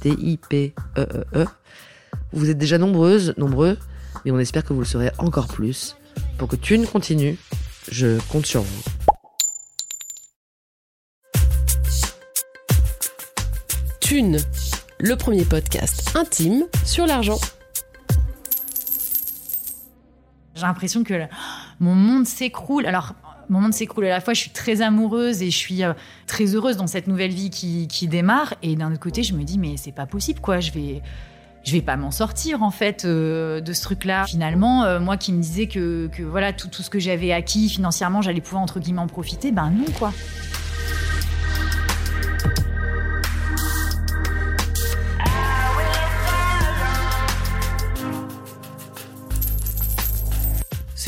T-I-P-E-E-E. Vous êtes déjà nombreuses, nombreux, mais on espère que vous le serez encore plus. Pour que Thune continue, je compte sur vous. Thune, le premier podcast intime sur l'argent. J'ai l'impression que mon monde s'écroule. Alors, mon monde s'écroule à la fois, je suis très amoureuse et je suis euh, très heureuse dans cette nouvelle vie qui, qui démarre. Et d'un autre côté, je me dis, mais c'est pas possible, quoi. Je vais, je vais pas m'en sortir, en fait, euh, de ce truc-là. Finalement, euh, moi qui me disais que, que voilà, tout, tout ce que j'avais acquis financièrement, j'allais pouvoir, entre guillemets, en profiter, ben non, quoi.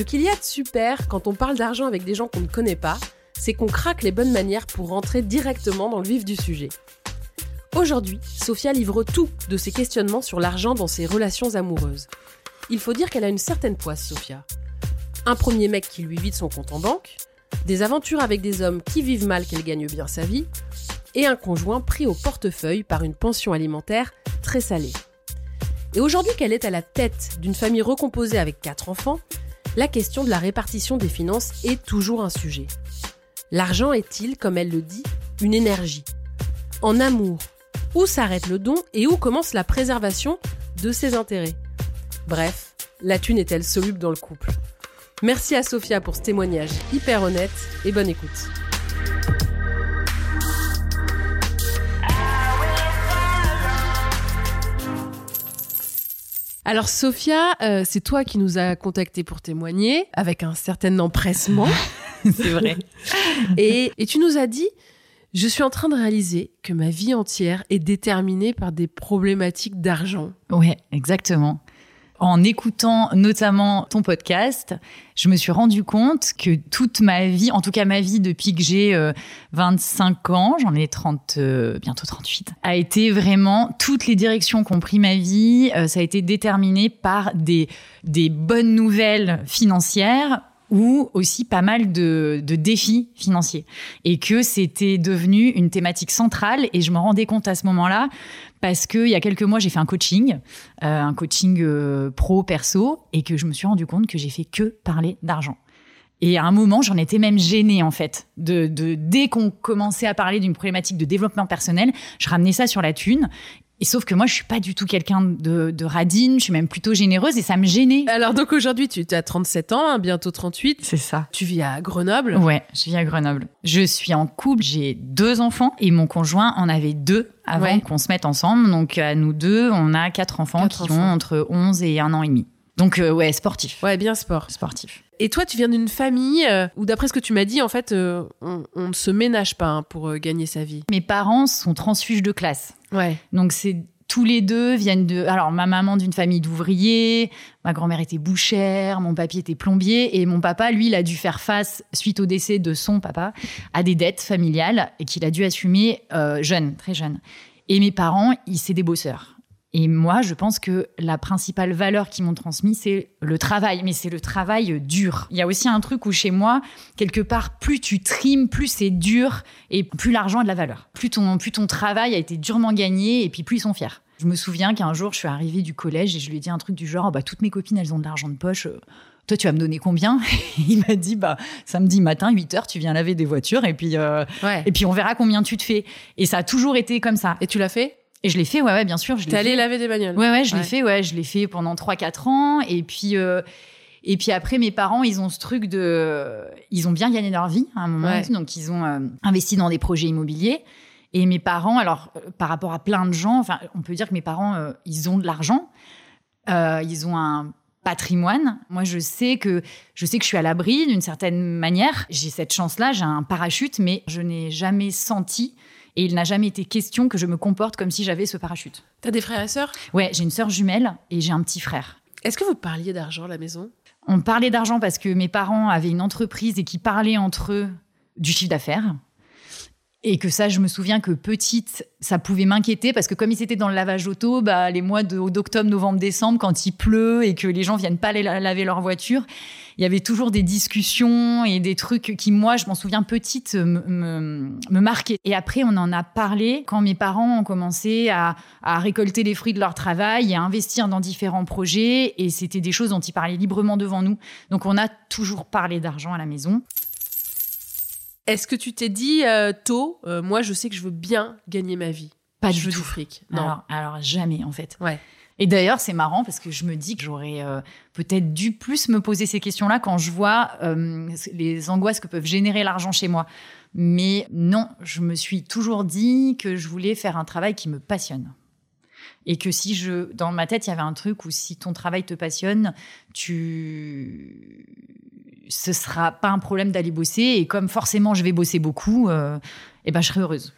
Ce qu'il y a de super quand on parle d'argent avec des gens qu'on ne connaît pas, c'est qu'on craque les bonnes manières pour rentrer directement dans le vif du sujet. Aujourd'hui, Sophia livre tout de ses questionnements sur l'argent dans ses relations amoureuses. Il faut dire qu'elle a une certaine poisse, Sophia. Un premier mec qui lui vide son compte en banque, des aventures avec des hommes qui vivent mal qu'elle gagne bien sa vie, et un conjoint pris au portefeuille par une pension alimentaire très salée. Et aujourd'hui qu'elle est à la tête d'une famille recomposée avec quatre enfants, la question de la répartition des finances est toujours un sujet. L'argent est-il, comme elle le dit, une énergie? En amour, où s'arrête le don et où commence la préservation de ses intérêts? Bref, la thune est-elle soluble dans le couple? Merci à Sophia pour ce témoignage hyper honnête et bonne écoute. Alors Sophia, euh, c'est toi qui nous as contacté pour témoigner avec un certain empressement. C'est vrai. et, et tu nous as dit, je suis en train de réaliser que ma vie entière est déterminée par des problématiques d'argent. Ouais, exactement. En écoutant notamment ton podcast, je me suis rendu compte que toute ma vie, en tout cas ma vie depuis que j'ai euh, 25 ans, j'en ai 30, euh, bientôt 38, a été vraiment toutes les directions qu'ont pris ma vie, euh, ça a été déterminé par des, des bonnes nouvelles financières ou aussi pas mal de, de défis financiers. Et que c'était devenu une thématique centrale et je me rendais compte à ce moment-là parce qu'il y a quelques mois, j'ai fait un coaching, euh, un coaching euh, pro-perso, et que je me suis rendu compte que j'ai fait que parler d'argent. Et à un moment, j'en étais même gênée, en fait. De, de dès qu'on commençait à parler d'une problématique de développement personnel, je ramenais ça sur la thune. Et sauf que moi, je suis pas du tout quelqu'un de, de radine, je suis même plutôt généreuse et ça me gênait. Alors donc aujourd'hui, tu as 37 ans, hein, bientôt 38. C'est ça. Tu vis à Grenoble. Ouais, je vis à Grenoble. Je suis en couple, j'ai deux enfants et mon conjoint en avait deux avant Ouais. qu'on se mette ensemble. Donc à nous deux, on a quatre enfants Quatre qui enfants. ont entre 11 et un an et demi. Donc euh, ouais, sportif. Ouais, bien sport. Sportif. Et toi, tu viens d'une famille euh, où, d'après ce que tu m'as dit, en fait, euh, on, on ne se ménage pas hein, pour gagner sa vie. Mes parents sont transfuges de classe. Ouais. Donc c'est tous les deux viennent de. Alors ma maman d'une famille d'ouvriers, ma grand-mère était bouchère, mon papy était plombier et mon papa, lui, il a dû faire face suite au décès de son papa à des dettes familiales et qu'il a dû assumer euh, jeune, très jeune. Et mes parents, ils c'est des bosseurs. Et moi, je pense que la principale valeur qu'ils m'ont transmise, c'est le travail. Mais c'est le travail dur. Il y a aussi un truc où chez moi, quelque part, plus tu trimes, plus c'est dur et plus l'argent a de la valeur. Plus ton, plus ton travail a été durement gagné et puis plus ils sont fiers. Je me souviens qu'un jour, je suis arrivée du collège et je lui ai dit un truc du genre, Ah bah, toutes mes copines, elles ont de l'argent de poche. Euh, toi, tu vas me donner combien? Il m'a dit, bah, samedi matin, 8 heures, tu viens laver des voitures et puis, euh, Ouais. et puis on verra combien tu te fais. Et ça a toujours été comme ça. Et tu l'as fait? Et je l'ai fait, ouais, ouais, bien sûr. T'es allé laver des bagnoles Ouais, ouais, je Ouais. l'ai fait, ouais, je l'ai fait pendant 3-4 ans. Et puis, euh, et puis après, mes parents, ils ont ce truc de. Ils ont bien gagné leur vie à un moment. Ouais. donc, ils ont euh, investi dans des projets immobiliers. Et mes parents, alors, euh, par rapport à plein de gens, enfin, on peut dire que mes parents, euh, ils ont de l'argent. Euh, ils ont un patrimoine. Moi, je sais que je sais que je suis à l'abri d'une certaine manière. J'ai cette chance-là, j'ai un parachute, mais je n'ai jamais senti et il n'a jamais été question que je me comporte comme si j'avais ce parachute. T'as des frères et sœurs? Ouais, j'ai une sœur jumelle et j'ai un petit frère. Est-ce que vous parliez d'argent à la maison? On parlait d'argent parce que mes parents avaient une entreprise et qui parlaient entre eux du chiffre d'affaires. Et que ça, je me souviens que petite, ça pouvait m'inquiéter parce que comme ils étaient dans le lavage auto, bah, les mois d'octobre, novembre, décembre, quand il pleut et que les gens viennent pas aller la- laver leur voiture, il y avait toujours des discussions et des trucs qui, moi, je m'en souviens petite, me, me, me marquaient. Et après, on en a parlé quand mes parents ont commencé à, à récolter les fruits de leur travail et à investir dans différents projets. Et c'était des choses dont ils parlaient librement devant nous. Donc, on a toujours parlé d'argent à la maison. Est-ce que tu t'es dit euh, tôt, euh, moi je sais que je veux bien gagner ma vie? Pas Je du veux tout. du fric. Non. Alors, alors jamais, en fait. Ouais. Et d'ailleurs, c'est marrant parce que je me dis que j'aurais euh, peut-être dû plus me poser ces questions-là quand je vois les angoisses que peuvent générer l'argent chez moi. Mais non, je me suis toujours dit que je voulais faire un travail qui me passionne. Et que si je, dans ma tête, il y avait un truc où si ton travail te passionne, tu, ce sera pas un problème d'aller bosser. Et comme forcément je vais bosser beaucoup, euh, eh ben je serai heureuse.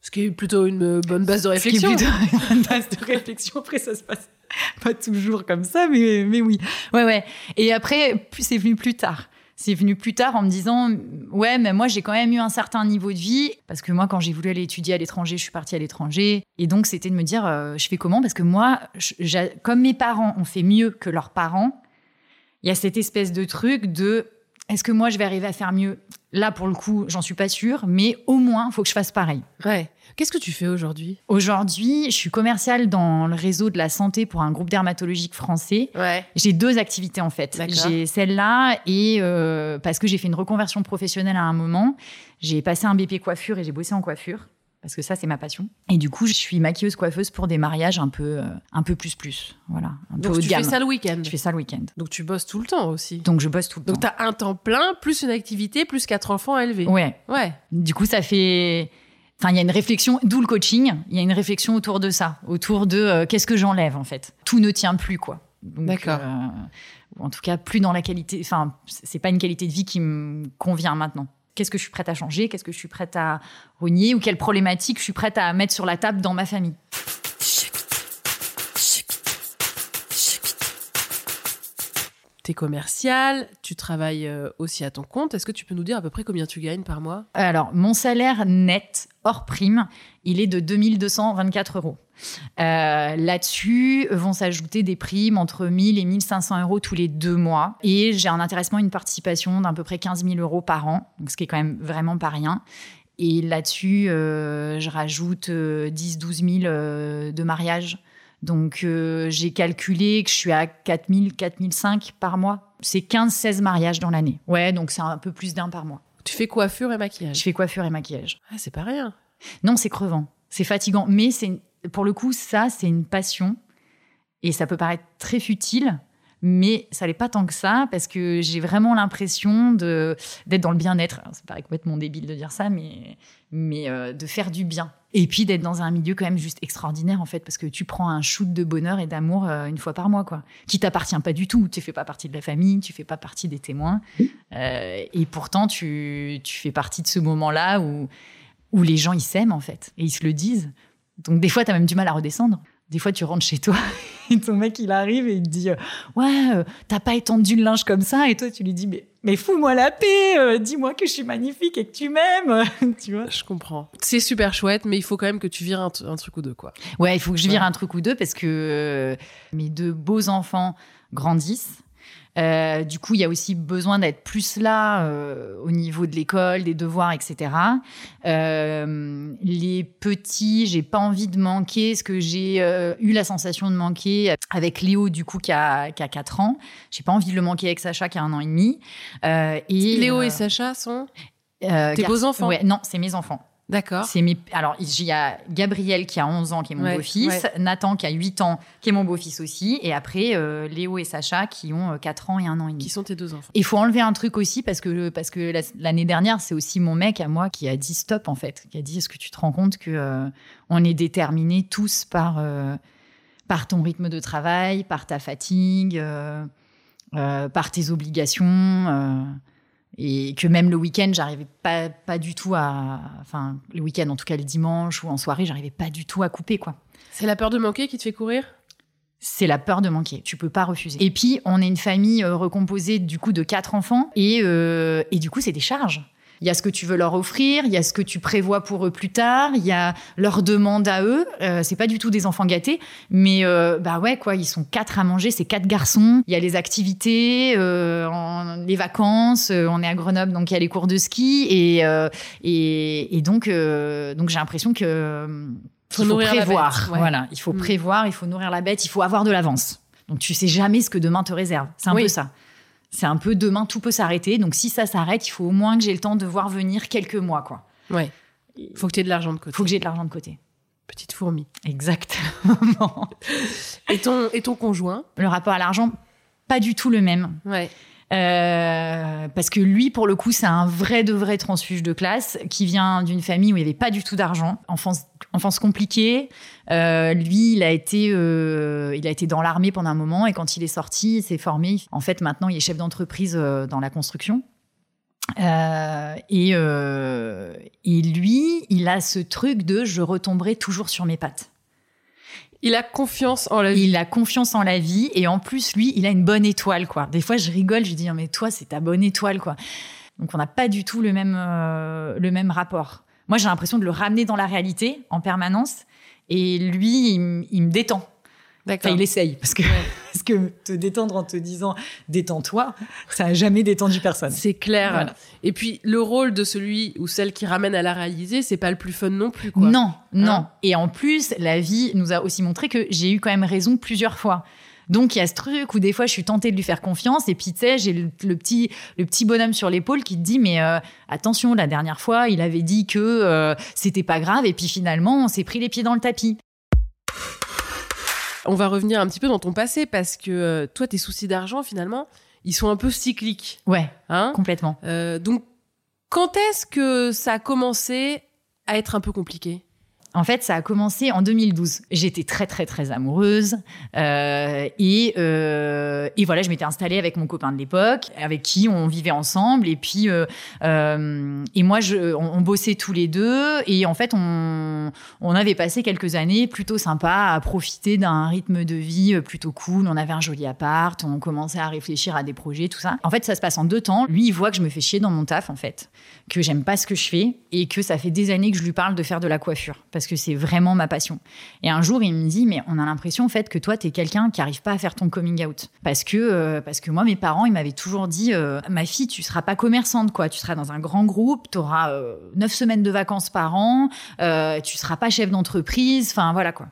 Ce qui est plutôt une euh, bonne base de Ce qui est réflexion. plutôt une base de réflexion. Après, ça se passe pas toujours comme ça, mais, mais oui. Ouais, ouais. Et après, c'est venu plus tard. C'est venu plus tard en me disant, ouais, mais moi, j'ai quand même eu un certain niveau de vie. Parce que moi, quand j'ai voulu aller étudier à l'étranger, je suis partie à l'étranger. Et donc, c'était de me dire, euh, je fais comment? Parce que moi, je- comme mes parents ont fait mieux que leurs parents, il y a cette espèce de truc de, est-ce que moi, je vais arriver à faire mieux? Là, pour le coup, j'en suis pas sûre, mais au moins, il faut que je fasse pareil. Ouais. Qu'est-ce que tu fais aujourd'hui? Aujourd'hui, je suis commerciale dans le réseau de la santé pour un groupe dermatologique français. Ouais. J'ai deux activités en fait. J'ai celle-là et euh, parce que j'ai fait une reconversion professionnelle à un moment, j'ai passé un BP coiffure et j'ai bossé en coiffure parce que ça c'est ma passion. Et du coup, je suis maquilleuse coiffeuse pour des mariages un peu euh, un peu plus plus, voilà, un Donc tu fais ça le week-end. Je fais ça le week-end. Donc tu bosses tout le temps aussi. Donc je bosse tout le Donc temps. t'as un temps plein, plus une activité, plus quatre enfants à élever. Ouais. Ouais. Du coup, ça fait. Enfin, il y a une réflexion, d'où le coaching. Il y a une réflexion autour de ça, autour de euh, qu'est-ce que j'enlève en fait. Tout ne tient plus quoi. Donc, D'accord. euh, en tout cas, plus dans la qualité. Enfin, c'est pas une qualité de vie qui me convient maintenant. Qu'est-ce que je suis prête à changer Qu'est-ce que je suis prête à renier Ou quelle problématique je suis prête à mettre sur la table dans ma famille Commercial, tu travailles euh, aussi à ton compte. Est-ce que tu peux nous dire à peu près combien tu gagnes par mois? Alors, mon salaire net, hors prime, il est de 2224 euros. Euh, Là-dessus vont s'ajouter des primes entre 1000 et 1500 euros tous les deux mois. Et j'ai un intéressement, une participation d'à peu près 15 000 euros par an, donc ce qui est quand même vraiment pas rien. Et là-dessus, euh, je rajoute 10-12 000 euh, de mariage. Donc, euh, j'ai calculé que je suis à 4 000, 4 500 par mois. C'est 15-16 mariages dans l'année. Ouais, donc c'est un peu plus d'un par mois. Tu fais coiffure et maquillage. Je fais coiffure et maquillage. Ah, c'est pas rien. Non, c'est crevant, c'est fatigant, mais c'est pour le coup ça, c'est une passion et ça peut paraître très futile, mais ça l'est pas tant que ça parce que j'ai vraiment l'impression de d'être dans le bien-être. Ça paraît complètement débile de dire ça, mais mais euh, de faire du bien. Et puis d'être dans un milieu quand même juste extraordinaire en fait, parce que tu prends un shoot de bonheur et d'amour euh, une fois par mois, quoi, qui t'appartient pas du tout. Tu fais pas partie de la famille, tu fais pas partie des témoins, Euh, et pourtant tu tu fais partie de ce moment-là où où les gens ils s'aiment en fait et ils se le disent. Donc des fois tu as même du mal à redescendre. Des fois tu rentres chez toi et ton mec il arrive et il te dit euh, ouais euh, t'as pas étendu le linge comme ça? Et toi tu lui dis mais mais fous-moi la paix, euh, dis-moi que je suis magnifique et que tu m'aimes, tu vois? Je comprends. C'est super chouette, mais il faut quand même que tu vires un, un truc ou deux, quoi. Ouais, il faut que je vire Ouais. un truc ou deux parce que euh, mes deux beaux enfants grandissent. Euh, du coup, il y a aussi besoin d'être plus là euh, au niveau de l'école, des devoirs, etc. Euh, les petits, j'ai pas envie de manquer, ce que j'ai eu la sensation de manquer avec Léo, du coup, qui a, qui a 4 ans. J'ai pas envie de le manquer avec Sacha, qui a un an et demi. Et, Léo et Sacha sont. tes beaux-enfants? Ouais, non, c'est mes enfants. D'accord. C'est mes... Alors, il y a Gabriel qui a 11 ans, qui est mon Ouais, beau-fils, ouais. Nathan qui a 8 ans, qui est mon beau-fils aussi, et après euh, Léo et Sacha qui ont euh, 4 ans et 1 an et demi. Qui sont tes deux enfants Il faut enlever un truc aussi parce que, parce que la- l'année dernière, c'est aussi mon mec à moi qui a dit stop en fait, qui a dit est-ce que tu te rends compte que euh, on est déterminés tous par, euh, par ton rythme de travail, par ta fatigue, euh, euh, par tes obligations euh, et que même le week-end, j'arrivais pas, pas du tout à. Enfin, le week-end, en tout cas le dimanche ou en soirée, j'arrivais pas du tout à couper quoi. C'est la peur de manquer qui te fait courir? C'est la peur de manquer. Tu peux pas refuser. Et puis, on est une famille euh, recomposée du coup de quatre enfants et, euh, et du coup, c'est des charges. Il y a ce que tu veux leur offrir, il y a ce que tu prévois pour eux plus tard, il y a leurs demandes à eux. Euh, c'est pas du tout des enfants gâtés, mais euh, bah ouais quoi, ils sont quatre à manger, c'est quatre garçons. Il y a les activités, euh, en- les vacances. euh, on est à Grenoble, donc il y a les cours de ski et et, et donc donc j'ai l'impression que Faut qu'il faut prévoir. ouais. Voilà, il faut Mm. prévoir, il faut nourrir la bête, il faut avoir de l'avance. Donc tu sais jamais ce que demain te réserve. C'est un Oui. peu ça. C'est un peu demain tout peut s'arrêter. Donc si ça s'arrête, il faut au moins que j'ai le temps de voir venir quelques mois quoi. Ouais. Faut que tu aies de l'argent de Il côté. faut que j'ai de l'argent de côté. Petite fourmi. Exactement. Et ton, et ton conjoint? Le rapport à l'argent, pas du tout le même. Ouais. Euh, parce que lui, pour le coup, c'est un vrai de vrai transfuge de classe qui vient d'une famille où il n'y avait pas du tout d'argent. Enfance, enfance compliquée. Euh, lui, il a été, euh, il a été dans l'armée pendant un moment et quand il est sorti, il s'est formé. En fait, maintenant, il est chef d'entreprise euh, dans la construction. Euh, et, euh, et lui, il a ce truc de je retomberai toujours sur mes pattes. Il a confiance en la vie. Il a confiance en la vie et en plus, lui, il a une bonne étoile, quoi. Des fois, je rigole, je dis, mais toi, c'est ta bonne étoile, quoi. Donc, on n'a pas du tout le même, euh, le même rapport. Moi, j'ai l'impression de le ramener dans la réalité en permanence et lui, il, me détend. D'accord. Enfin, il essaye parce que, parce que te détendre en te disant détends-toi, ça a jamais détendu personne. C'est clair. Voilà. Et puis, le rôle de celui ou celle qui ramène à la réaliser, c'est pas le plus fun non plus, quoi. Non, non. Hein et en plus, la vie nous a aussi montré que j'ai eu quand même raison plusieurs fois. Donc il y a ce truc où des fois je suis tentée de lui faire confiance et puis tu sais j'ai le, le petit le petit bonhomme sur l'épaule qui te dit mais euh, attention la dernière fois il avait dit que euh, c'était pas grave et puis finalement on s'est pris les pieds dans le tapis. On va revenir un petit peu dans ton passé parce que euh, toi, tes soucis d'argent, finalement, ils sont un peu cycliques. Ouais, Hein? complètement. Euh, donc, quand est-ce que ça a commencé à être un peu compliqué? En fait, ça a commencé en 2012. J'étais très, très, très amoureuse. Euh, et, euh, et voilà, je m'étais installée avec mon copain de l'époque, avec qui on vivait ensemble. Et puis, euh, et moi, on, bossait tous les deux. Et en fait, on, on avait passé quelques années plutôt sympas à profiter d'un rythme de vie plutôt cool. On avait un joli appart, on commençait à réfléchir à des projets, tout ça. En fait, ça se passe en deux temps. Lui, il voit que je me fais chier dans mon taf, en fait, que j'aime pas ce que je fais et que ça fait des années que je lui parle de faire de la coiffure parce que c'est vraiment ma passion. Et un jour, il me dit, mais on a l'impression, en fait, que toi, t'es quelqu'un qui arrive pas à faire ton coming out. Parce que, euh, parce que moi, mes parents, ils m'avaient toujours dit, euh, ma fille, tu seras pas commerçante, quoi. Tu seras dans un grand groupe, tu auras neuf semaines de vacances par an, euh, tu seras pas chef d'entreprise, enfin, voilà, quoi.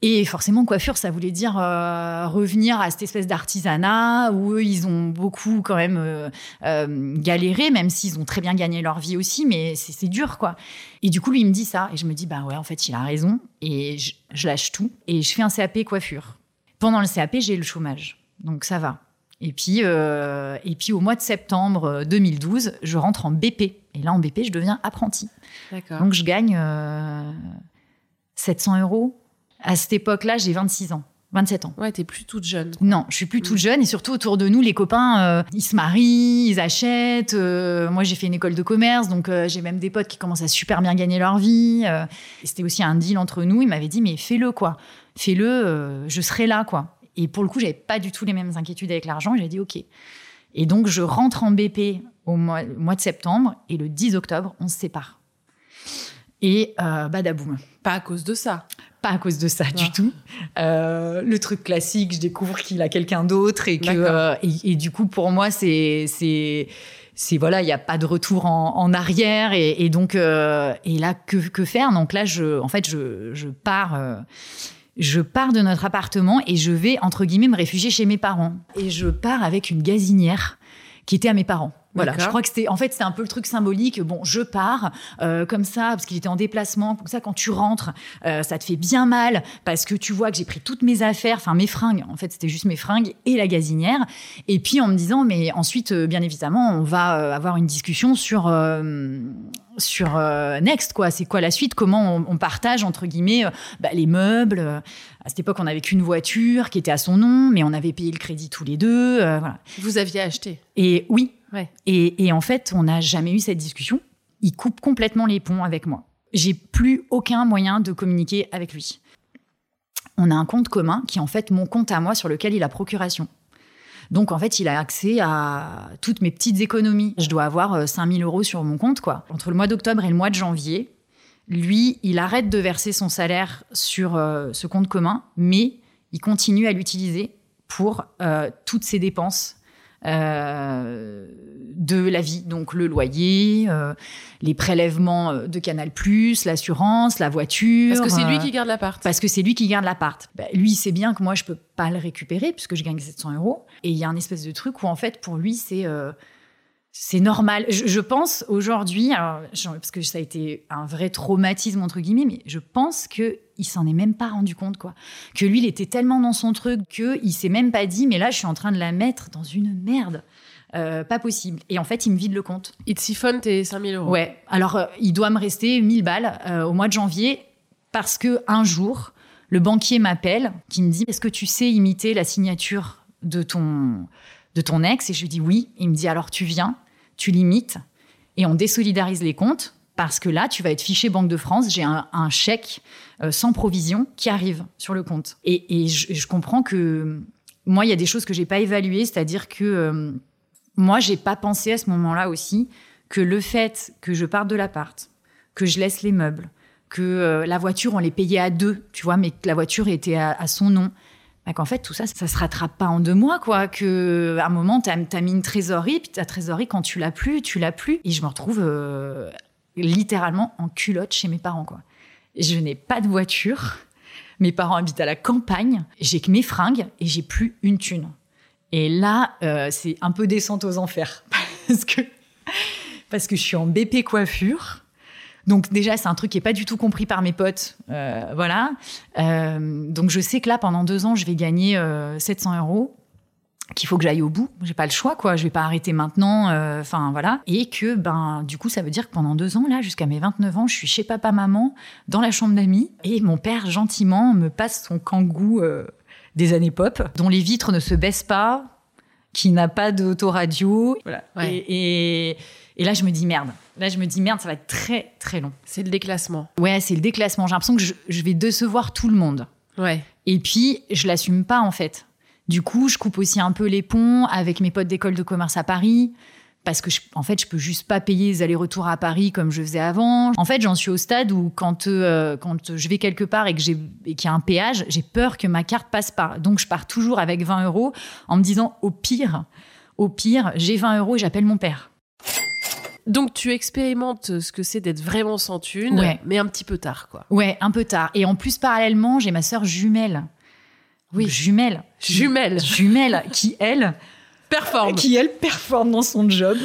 Et forcément, coiffure, ça voulait dire euh, revenir à cette espèce d'artisanat où eux, ils ont beaucoup quand même euh, euh, galéré, même s'ils ont très bien gagné leur vie aussi, mais c'est dur, quoi. Et du coup, lui, il me dit ça, et je me dis, bah ouais, en fait, il a raison, et je, je lâche tout, et je fais un CAP coiffure. Pendant le CAP, j'ai le chômage, donc ça va. Et puis, et puis au mois de septembre euh, 2012, je rentre en BP. Et là, en BP, je deviens apprenti. Donc, je gagne euh, 700 euros. À cette époque-là, j'ai 26 ans, 27 ans. Ouais, t'es plus toute jeune. Non, je suis plus toute jeune et surtout autour de nous, les copains, euh, ils se marient, ils achètent. euh, moi, j'ai fait une école de commerce, donc euh, j'ai même des potes qui commencent à super bien gagner leur vie. c'était aussi un deal entre nous. Il m'avait dit, mais fais-le quoi, fais-le, je serai là quoi. Et pour le coup, j'avais pas du tout les mêmes inquiétudes avec l'argent. J'ai dit ok. Et donc, je rentre en BP au mois, au mois de septembre et le 10 octobre, on se sépare. Et euh, badaboum. Pas à cause de ça. Pas à cause de ça du Ah. tout. Euh, le truc classique, je découvre qu'il a quelqu'un d'autre et que euh, et, et du coup pour moi c'est c'est c'est voilà, il n'y a pas de retour en, en arrière et, et donc euh, et là que, que faire? Donc là je en fait je, je pars je pars de notre appartement et je vais entre guillemets me réfugier chez mes parents et je pars avec une gazinière qui était à mes parents. Voilà, je crois que c'était en fait c'était un peu le truc symbolique. Bon, je pars euh, comme ça parce qu'il était en déplacement. Comme ça, quand tu rentres, euh, ça te fait bien mal parce que tu vois que j'ai pris toutes mes affaires, enfin mes fringues. En fait, c'était juste mes fringues et la gazinière. Et puis en me disant, mais ensuite, euh, bien évidemment, on va avoir une discussion sur sur Next, quoi. C'est quoi la suite? Comment on, on partage entre guillemets bah, les meubles? À cette époque, on n'avait qu'une voiture qui était à son nom, mais on avait payé le crédit tous les deux. voilà. Vous aviez acheté. Et oui. Et, en fait, on n'a jamais eu cette discussion. Il coupe complètement les ponts avec moi. J'ai plus aucun moyen de communiquer avec lui. On a un compte commun qui est en fait mon compte à moi sur lequel il a procuration. Donc en fait, il a accès à toutes mes petites économies. Je dois avoir euh, 5000 euros sur mon compte, quoi. Entre le mois d'octobre et le mois de janvier, lui, il arrête de verser son salaire sur euh, ce compte commun, mais il continue à l'utiliser pour euh, toutes ses dépenses euh, de la vie, donc le loyer, euh, les prélèvements euh, de Canal+, l'assurance, la voiture. Parce que c'est lui qui garde l'appart. parce que c'est lui qui garde l'appart. Bah, lui, il sait bien que moi, je peux pas le récupérer puisque je gagne 700 euros. Et il y a un espèce de truc où, en fait, pour lui, c'est c'est normal. Je, je pense aujourd'hui, parce que ça a été un vrai traumatisme entre guillemets, mais je pense que il s'en est même pas rendu compte, quoi. Que lui, il était tellement dans son truc que il s'est même pas dit, mais là, je suis en train de la mettre dans une merde. Euh, pas possible. Et en fait, il me vide le compte. Il te siphonne tes 5000 euros. Ouais. Alors, euh, il doit me rester 1000 balles euh, au mois de janvier parce que un jour, le banquier m'appelle, qui me dit Est-ce que tu sais imiter la signature de ton, de ton ex Et je lui dis Oui. Il me dit Alors, tu viens, tu l'imites et on désolidarise les comptes parce que là, tu vas être fiché Banque de France. J'ai un, chèque euh, sans provision qui arrive sur le compte. Et, je, comprends que moi, il y a des choses que j'ai pas évaluées, c'est-à-dire que euh, moi, j'ai pas pensé à ce moment-là aussi que le fait que je parte de l'appart, que je laisse les meubles, que euh, la voiture, on les payait à deux, tu vois, mais que la voiture était à, son nom, qu'en fait, tout ça, ça se rattrape pas en deux mois, quoi. Que à un moment, t'as as mis une trésorerie, puis ta trésorerie, quand tu l'as plus, tu l'as plus. Et je me retrouve euh, littéralement en culotte chez mes parents, quoi. Je n'ai pas de voiture. Mes parents habitent à la campagne. J'ai que mes fringues et j'ai plus une thune. Et là, euh, c'est un peu descente aux enfers parce que parce que je suis en BP coiffure. Donc déjà, c'est un truc qui est pas du tout compris par mes potes, Euh, voilà. Euh, donc je sais que là, pendant deux ans, je vais gagner euh, 700 euros, qu'il faut que j'aille au bout. J'ai pas le choix, quoi. Je vais pas arrêter maintenant. euh, Enfin voilà. Et que ben du coup, ça veut dire que pendant deux ans, là, jusqu'à mes 29 ans, je suis chez papa, maman, dans la chambre d'amis, et mon père gentiment me passe son kangou euh, des années pop, dont les vitres ne se baissent pas, qui n'a pas d'autoradio. Voilà. Ouais. Et, et, et là, je me dis merde. Là, je me dis merde, ça va être très très long. C'est le déclassement. Ouais, c'est le déclassement. J'ai l'impression que je, je vais décevoir tout le monde. Ouais. Et puis, je l'assume pas en fait. Du coup, je coupe aussi un peu les ponts avec mes potes d'école de commerce à Paris. Parce que, je- en fait, je peux juste pas payer les allers-retours à Paris comme je faisais avant. En fait, j'en suis au stade où quand, euh, quand je vais quelque part et que j'ai- et qu'il y a un péage, j'ai peur que ma carte passe par. Donc, je pars toujours avec 20 euros en me disant, au pire, au pire, j'ai 20 euros et j'appelle mon père. Donc tu expérimentes ce que c'est d'être vraiment sans thune, Ouais. mais un petit peu tard, quoi. Ouais, un peu tard. Et en plus, parallèlement, j'ai ma sœur jumelle. Oui. Jumelle. Jumelle. Jumelle, qui, elle, Performe. qui elle performe dans son job,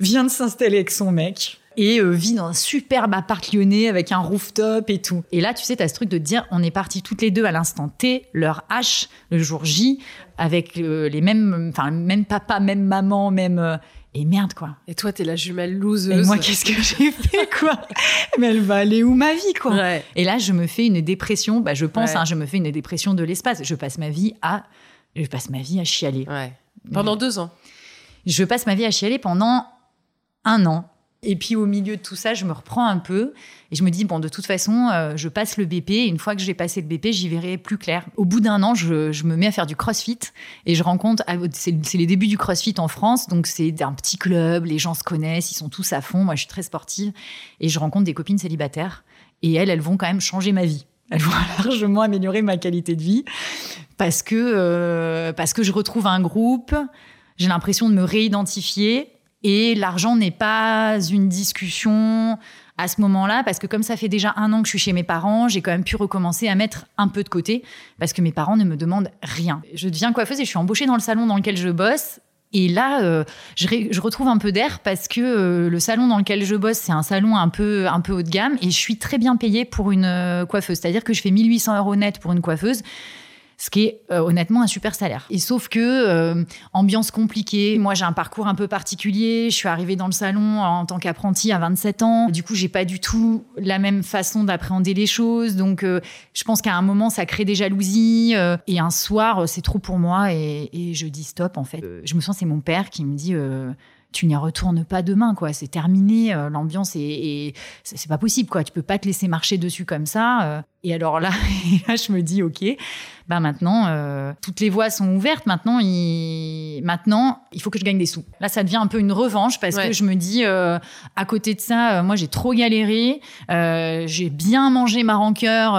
vient de s'installer avec son mec et euh, vit dans un superbe appart lyonnais avec un rooftop et tout. Et là, tu sais, t'as ce truc de dire, on est partis toutes les deux à l'instant T, l'heure H, le jour J, avec euh, les mêmes, enfin, même papa, même maman, même. euh, et merde, quoi. Et toi, t'es la jumelle Et loseuse. moi, qu'est-ce que j'ai fait, quoi? Mais elle va aller où ma vie, quoi? Ouais. Et là, je me fais une dépression, bah, je pense, Ouais. hein, je me fais une dépression de l'espace. Je passe ma vie à. Je passe ma vie à chialer. Ouais. Pendant deux ans. Je passe ma vie à chialer pendant un an. Et puis au milieu de tout ça, je me reprends un peu et je me dis, bon, de toute façon, euh, je passe le BP. Et une fois que j'ai passé le BP, j'y verrai plus clair. Au bout d'un an, je, je me mets à faire du crossfit et je rencontre, ah, c'est les débuts du crossfit en France, donc c'est un petit club, les gens se connaissent, ils sont tous à fond. Moi, je suis très sportive et je rencontre des copines célibataires et elles, elles vont quand même changer ma vie. elles vont largement améliorer ma qualité de vie parce que euh, parce que je retrouve un groupe, j'ai l'impression de me réidentifier et l'argent n'est pas une discussion à ce moment-là parce que comme ça fait déjà un an que je suis chez mes parents, j'ai quand même pu recommencer à mettre un peu de côté parce que mes parents ne me demandent rien. Je deviens coiffeuse et je suis embauchée dans le salon dans lequel je bosse et là, euh, je, retrouve un peu d'air parce que euh, le salon dans lequel je bosse, c'est un salon un peu, un peu haut de gamme et je suis très bien payée pour une euh, coiffeuse. C'est-à-dire que je fais 1800 euros net pour une coiffeuse ce qui est euh, honnêtement un super salaire. Et sauf que euh, ambiance compliquée. Moi, j'ai un parcours un peu particulier. Je suis arrivée dans le salon en tant qu'apprentie à 27 ans. Du coup, j'ai pas du tout la même façon d'appréhender les choses. Donc, euh, je pense qu'à un moment, ça crée des jalousies. et un soir, c'est trop pour moi et, et, je dis stop. En fait, je me sens c'est mon père qui me dit tu n'y retournes pas demain, quoi. C'est terminé, l'ambiance est, c'est pas possible, quoi. Tu peux pas te laisser marcher dessus comme ça. Et alors là, je me dis, ok, bah maintenant, euh, toutes les voies sont ouvertes. Maintenant il... maintenant, il faut que je gagne des sous. Là, ça devient un peu une revanche parce que je me dis, euh, à côté de ça, euh, moi, j'ai trop galéré. j'ai bien mangé ma rancœur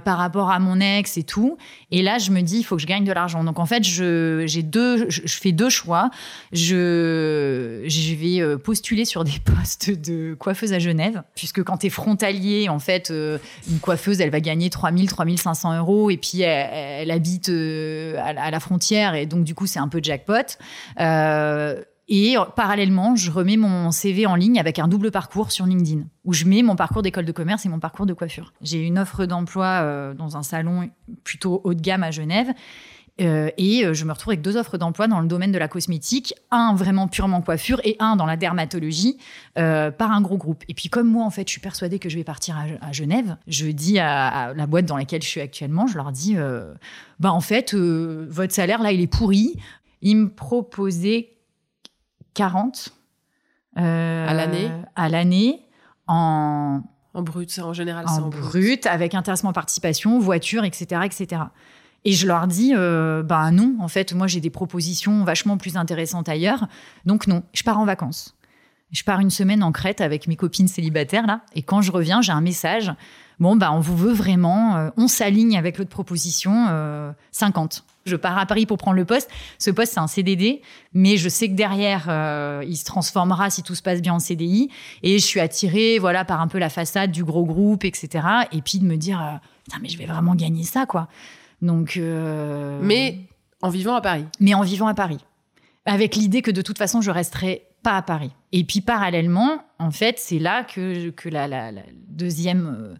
par rapport à mon ex et tout. Et là, je me dis, il faut que je gagne de l'argent. Donc, en fait, je, j'ai deux, je, fais deux choix. Je, je vais postuler sur des postes de coiffeuse à Genève, puisque quand tu es frontalier, en fait, une coiffeuse, elle va gagner 3000, 3500 euros et puis elle, habite euh, à, la frontière et donc du coup c'est un peu jackpot. Euh, et parallèlement, je remets mon CV en ligne avec un double parcours sur LinkedIn, où je mets mon parcours d'école de commerce et mon parcours de coiffure. J'ai une offre d'emploi euh, dans un salon plutôt haut de gamme à Genève. Euh, et euh, je me retrouve avec deux offres d'emploi dans le domaine de la cosmétique, un vraiment purement coiffure et un dans la dermatologie euh, par un gros groupe. Et puis comme moi, en fait, je suis persuadée que je vais partir à, Genève, je dis à, la boîte dans laquelle je suis actuellement, je leur dis, bah en fait, votre salaire là, il est pourri. Ils me proposaient 40 à l'année, à l'année en en brut, ça en général, en, en brut, avec intéressement participation, voiture, etc., etc. Et je leur dis, euh, bah non, en fait, moi j'ai des propositions vachement plus intéressantes ailleurs. Donc non, je pars en vacances. Je pars une semaine en Crète avec mes copines célibataires là. Et quand je reviens, j'ai un message. Bon, bah on vous veut vraiment. Euh, on s'aligne avec l'autre proposition. 50. Euh, je pars à Paris pour prendre le poste. Ce poste, c'est un CDD, mais je sais que derrière, il se transformera si tout se passe bien en CDI. Et je suis attirée, voilà, par un peu la façade du gros groupe, etc. Et puis de me dire, putain, mais je vais vraiment gagner ça, quoi. Donc, euh, Mais en vivant à Paris. Mais en vivant à Paris. Avec l'idée que de toute façon, je resterai pas à Paris. Et puis parallèlement, en fait, c'est là que, que la, deuxième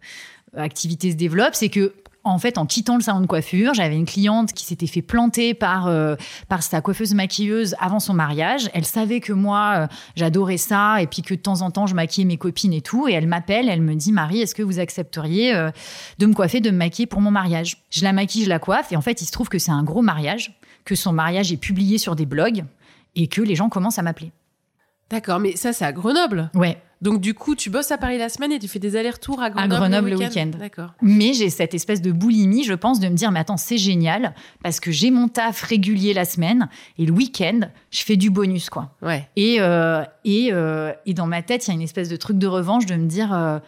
euh, activité se développe, c'est que en fait, en quittant le salon de coiffure, j'avais une cliente qui s'était fait planter par euh, par sa coiffeuse maquilleuse avant son mariage. Elle savait que moi, euh, j'adorais ça et puis que de temps en temps, je maquillais mes copines et tout. Et elle m'appelle, elle me dit Marie, est-ce que vous accepteriez euh, de me coiffer, de me maquiller pour mon mariage? Je la maquille, je la coiffe et en fait, il se trouve que c'est un gros mariage, que son mariage est publié sur des blogs et que les gens commencent à m'appeler. D'accord, mais ça, c'est à Grenoble? Ouais. Donc du coup, tu bosses à Paris la semaine et tu fais des allers-retours à Grenoble, à Grenoble le week-end. D'accord. Mais j'ai cette espèce de boulimie, je pense, de me dire, mais attends, c'est génial parce que j'ai mon taf régulier la semaine et le week-end, je fais du bonus, quoi. Ouais. Et, euh, et, euh, et dans ma tête, il y a une espèce de truc de revanche de me dire, euh,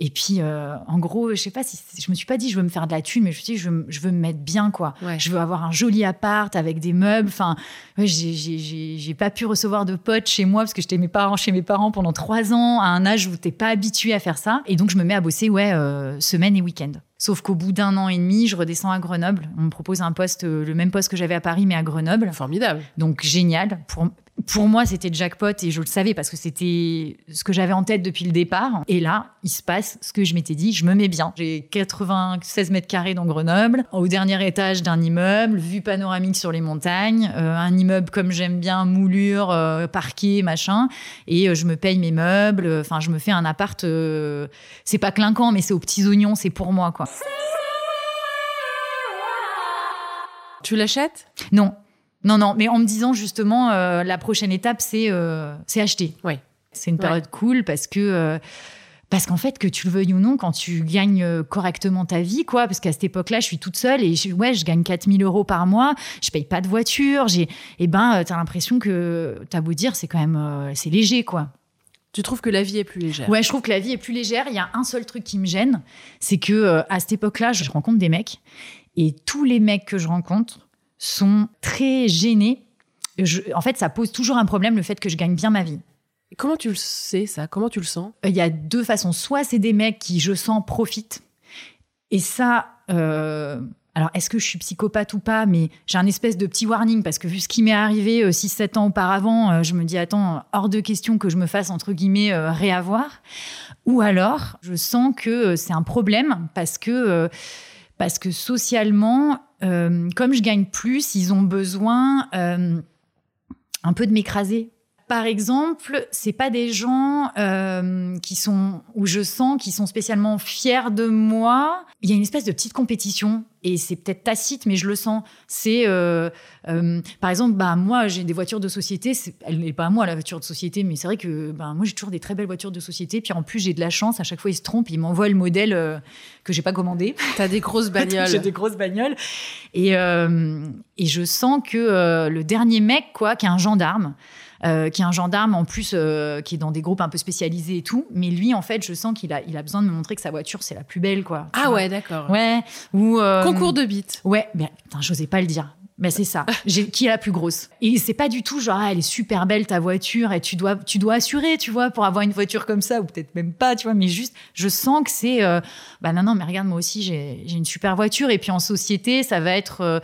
et puis, euh, en gros, je sais pas si je me suis pas dit je veux me faire de la thune, mais je me suis dit je veux, je veux me mettre bien quoi. Je veux avoir un joli appart avec des meubles. Enfin, ouais, j'ai pas pu recevoir de potes chez moi parce que j'étais mes parents chez mes parents pendant trois ans à un âge où t'es pas habitué à faire ça. Et donc je me mets à bosser ouais euh, semaine et week-end. Sauf qu'au bout d'un an et demi, je redescends à Grenoble. On me propose un poste, euh, le même poste que j'avais à Paris, mais à Grenoble. Formidable. Donc génial. Pour, pour moi, c'était jackpot et je le savais parce que c'était ce que j'avais en tête depuis le départ. Et là, il se passe ce que je m'étais dit, je me mets bien. J'ai 96 mètres carrés dans Grenoble, au dernier étage d'un immeuble, vue panoramique sur les montagnes, euh, un immeuble comme j'aime bien, moulure, euh, parquet, machin. Et euh, je me paye mes meubles, enfin, je me fais un appart. c'est pas clinquant, mais c'est aux petits oignons, c'est pour moi, quoi. Tu l'achètes? Non. Non, non, mais en me disant justement, euh, la prochaine étape, c'est euh, acheter. Oui. C'est une période cool parce que. Euh, parce qu'en fait, que tu le veuilles ou non, quand tu gagnes euh, correctement ta vie, quoi, parce qu'à cette époque-là, je suis toute seule et je, ouais, je gagne 4000 euros par mois, je paye pas de voiture, j'ai, et eh ben, t'as l'impression que, t'as beau dire, c'est quand même, c'est léger, quoi Tu trouves que la vie est plus légère? Ouais, je trouve que la vie est plus légère. Il y a un seul truc qui me gêne, c'est que à cette époque-là, je rencontre des mecs et tous les mecs que je rencontre sont très gênés. Je- en fait, ça pose toujours un problème le fait que je gagne bien ma vie. Comment tu le sais ça? Comment tu le sens? Euh, Il y a deux façons. Soit c'est des mecs qui, je sens, profitent. Et ça, euh, alors est-ce que je suis psychopathe ou pas? Mais j'ai un espèce de petit warning parce que vu ce qui m'est arrivé 6-7 ans auparavant, euh, je me dis, attends, hors de question que je me fasse, entre guillemets, euh, réavoir. Ou alors, je sens que euh, c'est un problème parce que, euh, parce que socialement, euh, comme je gagne plus, ils ont besoin euh, un peu de m'écraser par exemple, c'est pas des gens euh, qui sont où je sens qu'ils sont spécialement fiers de moi. Il y a une espèce de petite compétition et c'est peut-être tacite, mais je le sens. C'est euh, euh, par exemple, bah moi j'ai des voitures de société. c'est- Elle n'est pas à moi la voiture de société, mais c'est vrai que bah, moi j'ai toujours des très belles voitures de société. Puis en plus j'ai de la chance. À chaque fois ils se trompent, ils m'envoient le modèle que j'ai pas commandé. T'as des grosses bagnoles. J'ai des grosses bagnoles. Et, et je sens que le dernier mec, quoi, qui est un gendarme, euh, qui est un gendarme en plus, euh, qui est dans des groupes un peu spécialisés et tout, mais lui, en fait, je sens qu'il a, il a besoin de me montrer que sa voiture, c'est la plus belle, quoi. Ah ouais, d'accord. Ouais. Ou, euh, Concours de bites. Ouais, mais putain, j'osais pas le dire. Mais c'est ça. Qui est la plus grosse? Et c'est pas du tout genre ah, elle est super belle ta voiture et tu dois tu dois assurer, tu vois, pour avoir une voiture comme ça ou peut-être même pas, tu vois, mais juste je sens que c'est euh, bah non non, mais regarde moi aussi j'ai j'ai une super voiture et puis en société, ça va être euh,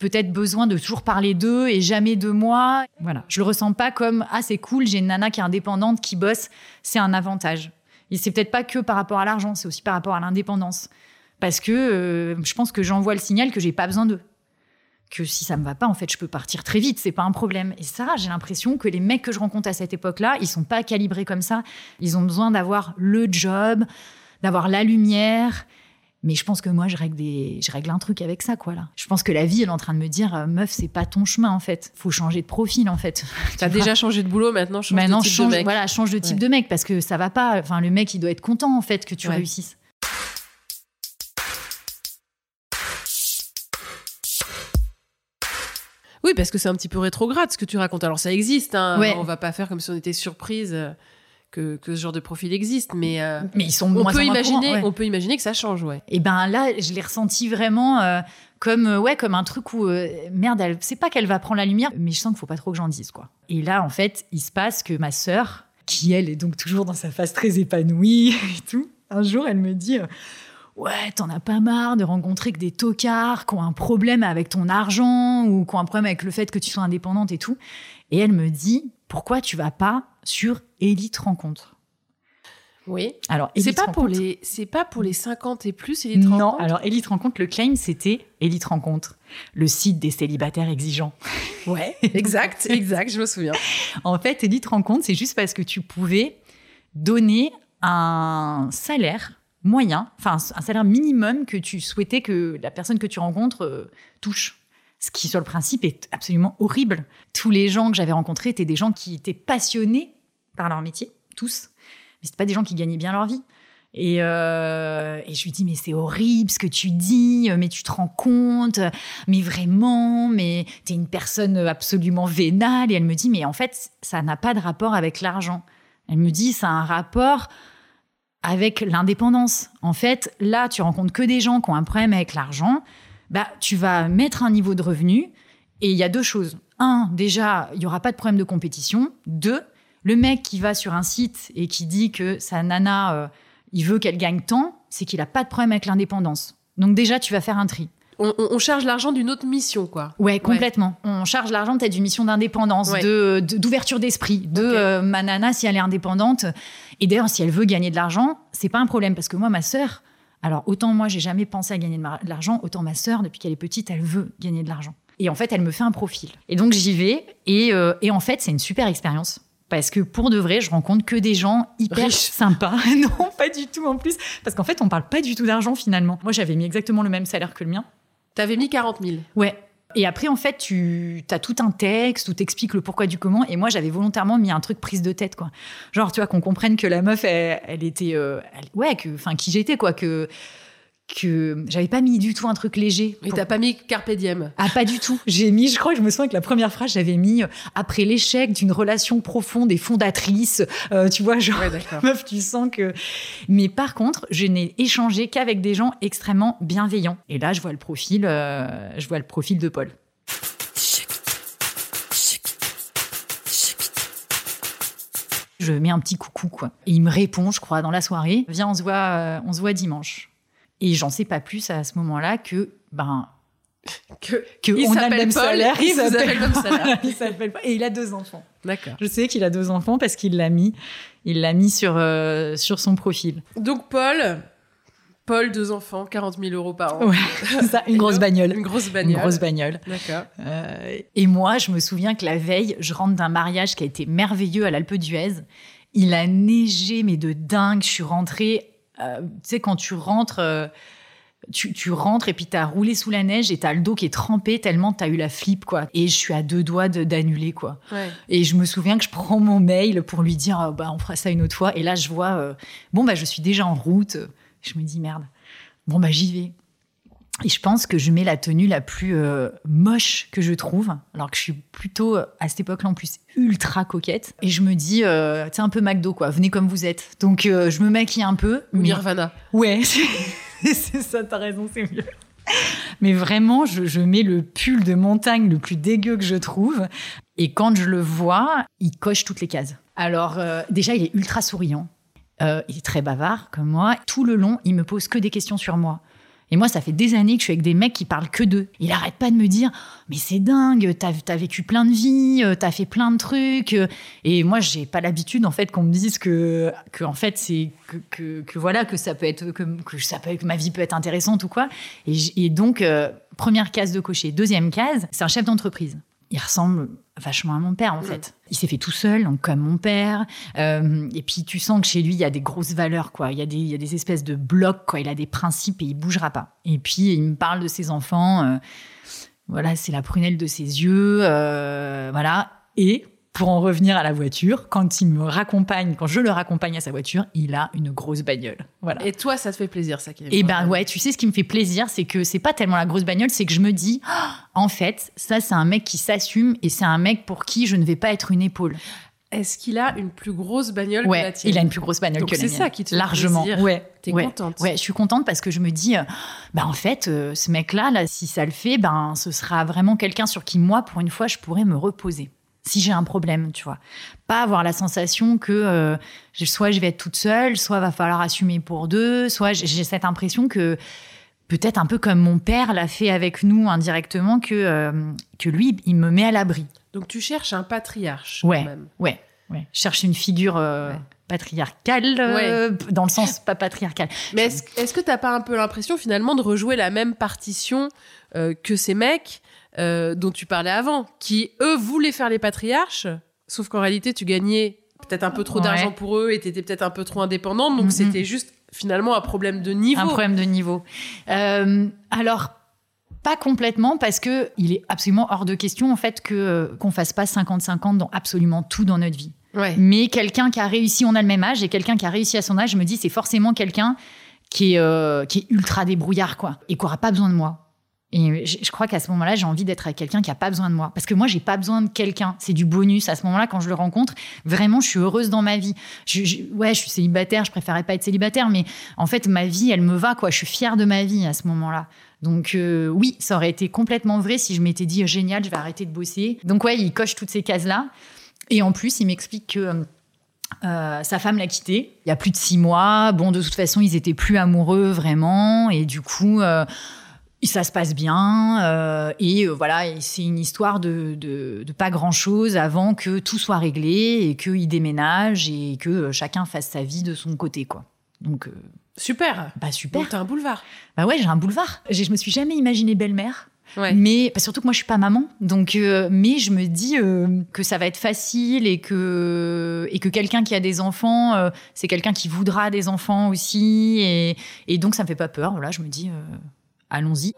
peut-être besoin de toujours parler d'eux et jamais de moi. Voilà, je le ressens pas comme ah c'est cool, j'ai une nana qui est indépendante qui bosse, c'est un avantage. Et c'est peut-être pas que par rapport à l'argent, c'est aussi par rapport à l'indépendance. Parce que euh, je pense que j'envoie le signal que j'ai pas besoin d'eux que si ça me va pas, en fait, je peux partir très vite, c'est pas un problème. Et ça, j'ai l'impression que les mecs que je rencontre à cette époque-là, ils sont pas calibrés comme ça. Ils ont besoin d'avoir le job, d'avoir la lumière. Mais je pense que moi, je règle, des... je règle un truc avec ça, quoi, là. Je pense que la vie, elle est en train de me dire, euh, meuf, c'est pas ton chemin, en fait. Faut changer de profil, en fait. T'as Tu déjà changé de boulot, maintenant change Maintenant, de type change, de mec. voilà, change de type Ouais. de mec, parce que ça va pas. Enfin, le mec, il doit être content, en fait, que tu Ouais. réussisses. Oui, parce que c'est un petit peu rétrograde ce que tu racontes. Alors ça existe, hein. Ouais. on va pas faire comme si on était surprise euh, que, que ce genre de profil existe, mais euh, Mais ils sont on, moins peut imaginer, ouais. on peut imaginer que ça change, ouais. Et ben là, je l'ai ressenti vraiment euh, comme euh, ouais, comme un truc où merde, elle c'est pas qu'elle va prendre la lumière, mais je sens qu'il faut pas trop que j'en dise quoi. Et là, en fait, il se passe que ma sœur, qui elle est donc toujours dans sa phase très épanouie et tout, un jour, elle me dit Ouais, t'en as pas marre de rencontrer que des tocards qui ont un problème avec ton argent ou qui ont un problème avec le fait que tu sois indépendante et tout. Et elle me dit Pourquoi tu vas pas sur Elite Rencontre? Oui. Alors, C'est Elite pas pour Rencontre- les, c'est pas pour les 50 et plus, Elite non, Rencontre? alors Elite Rencontre, le claim, c'était Elite Rencontre, le site des célibataires exigeants. Ouais, exact, exact, je me souviens. En fait, Elite Rencontre, c'est juste parce que tu pouvais donner un salaire moyen, enfin un salaire minimum que tu souhaitais que la personne que tu rencontres euh, touche. Ce qui, sur le principe, est absolument horrible. Tous les gens que j'avais rencontrés étaient des gens qui étaient passionnés par leur métier, tous. Mais c'était pas des gens qui gagnaient bien leur vie. Et, euh, et je lui dis, mais c'est horrible ce que tu dis, mais tu te rends compte, mais vraiment, mais t'es une personne absolument vénale. Et elle me dit, mais en fait, ça n'a pas de rapport avec l'argent. Elle me dit, ça a un rapport avec l'indépendance. En fait, là, tu rencontres que des gens qui ont un problème avec l'argent. Bah, tu vas mettre un niveau de revenu et il y a deux choses. Un, déjà, il y aura pas de problème de compétition. Deux, le mec qui va sur un site et qui dit que sa nana, euh, il veut qu'elle gagne tant, c'est qu'il a pas de problème avec l'indépendance. Donc déjà, tu vas faire un tri. On, charge l'argent d'une autre mission, quoi. Ouais, complètement. On charge l'argent peut-être d'une mission d'indépendance, Ouais. de de- d'ouverture d'esprit, de Ok. euh, ma nana si elle est indépendante. Et d'ailleurs, si elle veut gagner de l'argent, c'est pas un problème parce que moi, ma sœur, alors autant moi, j'ai jamais pensé à gagner de, l'argent, autant ma sœur, depuis qu'elle est petite, elle veut gagner de l'argent. Et en fait, elle me fait un profil. Et donc j'y vais et, euh, et en fait, c'est une super expérience. Parce que pour de vrai, je rencontre que des gens hyper sympas. non, pas du tout en plus. Parce qu'en fait, on parle pas du tout d'argent finalement. Moi, j'avais mis exactement le même salaire que le mien. T'avais mis 40 000. Ouais. Et après, en fait, tu as tout un texte où t'expliques le pourquoi du comment. Et moi, j'avais volontairement mis un truc prise de tête, quoi. Genre, tu vois, qu'on comprenne que la meuf, elle, elle était, euh, ouais, que, enfin, qui j'étais, quoi, que que j'avais pas mis du tout un truc léger. Mais t'as pas mis Carpe Diem Ah, pas du tout. J'ai mis, je crois que je me souviens que la première phrase, j'avais mis euh, après l'échec d'une relation profonde et fondatrice. Euh, tu vois, genre, Ouais, meuf, tu sens que. Mais par contre, je n'ai échangé qu'avec des gens extrêmement bienveillants. Et là, je vois le profil, euh, je vois le profil de Paul. Je mets un petit coucou, quoi. Et il me répond, je crois, dans la soirée. Viens, on se voit, on se voit dimanche. Et j'en sais pas plus à ce moment-là que, ben, Que, que Il on a le s'appelle même Paul, salaire. il s'appelle- Paul. Et il a deux enfants. D'accord. Je sais qu'il a deux enfants parce qu'il l'a mis, il l'a mis sur, euh, sur son profil. Donc Paul, Paul, deux enfants, 40 000 euros par an. Ouais, ça, une grosse bagnole. Une grosse Une bagnole. grosse bagnole. D'accord. Euh, et moi, je me souviens que la veille, je rentre d'un mariage qui a été merveilleux à l'Alpe d'Huez. Il a neigé, mais de dingue. Je suis rentrée. Euh, tu sais, quand tu rentres, euh, tu, tu rentres et puis t'as roulé sous la neige et t'as le dos qui est trempé tellement t'as eu la flip, quoi. Et je suis à deux doigts de- d'annuler, quoi. Ouais. Et je me souviens que je prends mon mail pour lui dire, euh, bah, on fera ça une autre fois. Et là, je vois, euh, bon, bah, je suis déjà en route. Je me dis, merde. Bon, bah, j'y vais. Et je pense que je mets la tenue la plus euh, moche que je trouve, alors que je suis plutôt, euh, à cette époque-là, en plus, ultra coquette. Et je me dis, euh, sais, un peu McDo, quoi. Venez comme vous êtes. Donc, euh, je me maquille un peu. Ou mais- Nirvana. Ouais, c'est ça, t'as raison, c'est mieux. Mais vraiment, je, je mets le pull de montagne le plus dégueu que je trouve. Et quand je le vois, il coche toutes les cases. Alors, déjà, il est ultra souriant. Il est très bavard, comme moi. Tout le long, il me pose que des questions sur moi. Et moi, ça fait des années que je suis avec des mecs qui parlent que d'eux. Il arrête pas de me dire, mais c'est dingue, t'as as vécu plein de vies, euh, t'as fait plein de trucs. euh. Et moi, j'ai pas l'habitude, en fait, qu'on me dise que, que en fait, c'est que, que, voilà, que ça peut être, que, que ça peut, que ma vie peut être intéressante ou quoi. Et donc, euh, première case de cocher. Deuxième case, c'est un chef d'entreprise. Il ressemble vachement à mon père, en fait. Il s'est fait tout seul, donc comme mon père. Euh, et puis, tu sens que chez lui, il y a des grosses valeurs, quoi. Il y a des, il y a des espèces de blocs, quoi. Il a des principes et il bougera pas. Et puis, il me parle de ses enfants. euh, voilà, c'est la prunelle de ses yeux. euh, voilà. Et pour en revenir à la voiture, quand il me raccompagne, quand je le raccompagne à sa voiture, il a une grosse bagnole. Voilà. Et toi, ça te fait plaisir, ça Et ben ouais, tu sais ce qui me fait plaisir, c'est que c'est pas tellement la grosse bagnole, c'est que je me dis, Ah, en fait, ça c'est un mec qui s'assume et c'est un mec pour qui je ne vais pas être une épaule. Est-ce qu'il a une plus grosse bagnole que la Ouais, tienne il a une plus grosse bagnole Donc que la c'est mienne. ça qui te fait largement. plaisir. Ouais, T'es ouais. contente. Ouais, je suis contente parce que je me dis, euh, bah en fait, euh, ce mec-là, là, si ça le fait, ben ce sera vraiment quelqu'un sur qui moi, pour une fois, je pourrais me reposer. Si j'ai un problème, tu vois, pas avoir la sensation que euh, soit je vais être toute seule, soit va falloir assumer pour deux, soit j'ai- cette impression que peut-être un peu comme mon père l'a fait avec nous indirectement, que euh, que lui, il me met à l'abri. Donc tu cherches un patriarche Ouais. quand même. Ouais, ouais. Je cherche une figure euh, Ouais. patriarcale, euh, dans le sens pas patriarcal. Mais est-ce est-ce que t'as pas un peu l'impression finalement de rejouer la même partition que ces mecs euh, dont tu parlais avant, qui eux voulaient faire les patriarches, sauf qu'en réalité tu gagnais peut-être un peu trop Ouais. d'argent pour eux et t'étais peut-être un peu trop indépendante, donc Mhm. c'était juste finalement un problème de niveau. Un problème de niveau. Euh, alors, pas complètement, parce que il est absolument hors de question, en fait, que euh, qu'on fasse pas 50-50 dans absolument tout dans notre vie. Ouais. Mais quelqu'un qui a réussi, on a le même âge, et quelqu'un qui a réussi à son âge, je me dis, c'est forcément quelqu'un qui est, euh, qui est ultra débrouillard, quoi, et qui aura pas besoin de moi. Et je, crois qu'à ce moment-là, j'ai envie d'être avec quelqu'un qui a pas besoin de moi. Parce que moi, j'ai pas besoin de quelqu'un. C'est du bonus. À ce moment-là, quand je le rencontre, vraiment, je suis heureuse dans ma vie. Je, ouais, je suis célibataire. Je préférais pas être célibataire, mais en fait, ma vie, elle me va, quoi. Je suis fière de ma vie à ce moment-là. Donc euh, oui, ça aurait été complètement vrai si je m'étais dit génial, je vais arrêter de bosser. Donc ouais, il coche toutes ces cases-là. Et en plus, il m'explique que euh, sa femme l'a quitté il y a plus de six mois. Bon, de toute façon, ils étaient plus amoureux vraiment, et du coup, euh, ça se passe bien. euh, et euh, voilà, et c'est une histoire de, de, de pas grand-chose avant que tout soit réglé et qu'il déménage et que euh, chacun fasse sa vie de son côté, quoi. Donc, Super. bah super. Donc t'as un boulevard. Bah ouais, j'ai un boulevard. J'ai- Je me suis jamais imaginée belle-mère. Ouais. Mais bah, surtout que moi je suis pas maman, donc mais je me dis que ça va être facile et que et que quelqu'un qui a des enfants, c'est quelqu'un qui voudra des enfants aussi et, et donc ça me fait pas peur. Voilà, je me dis allons-y.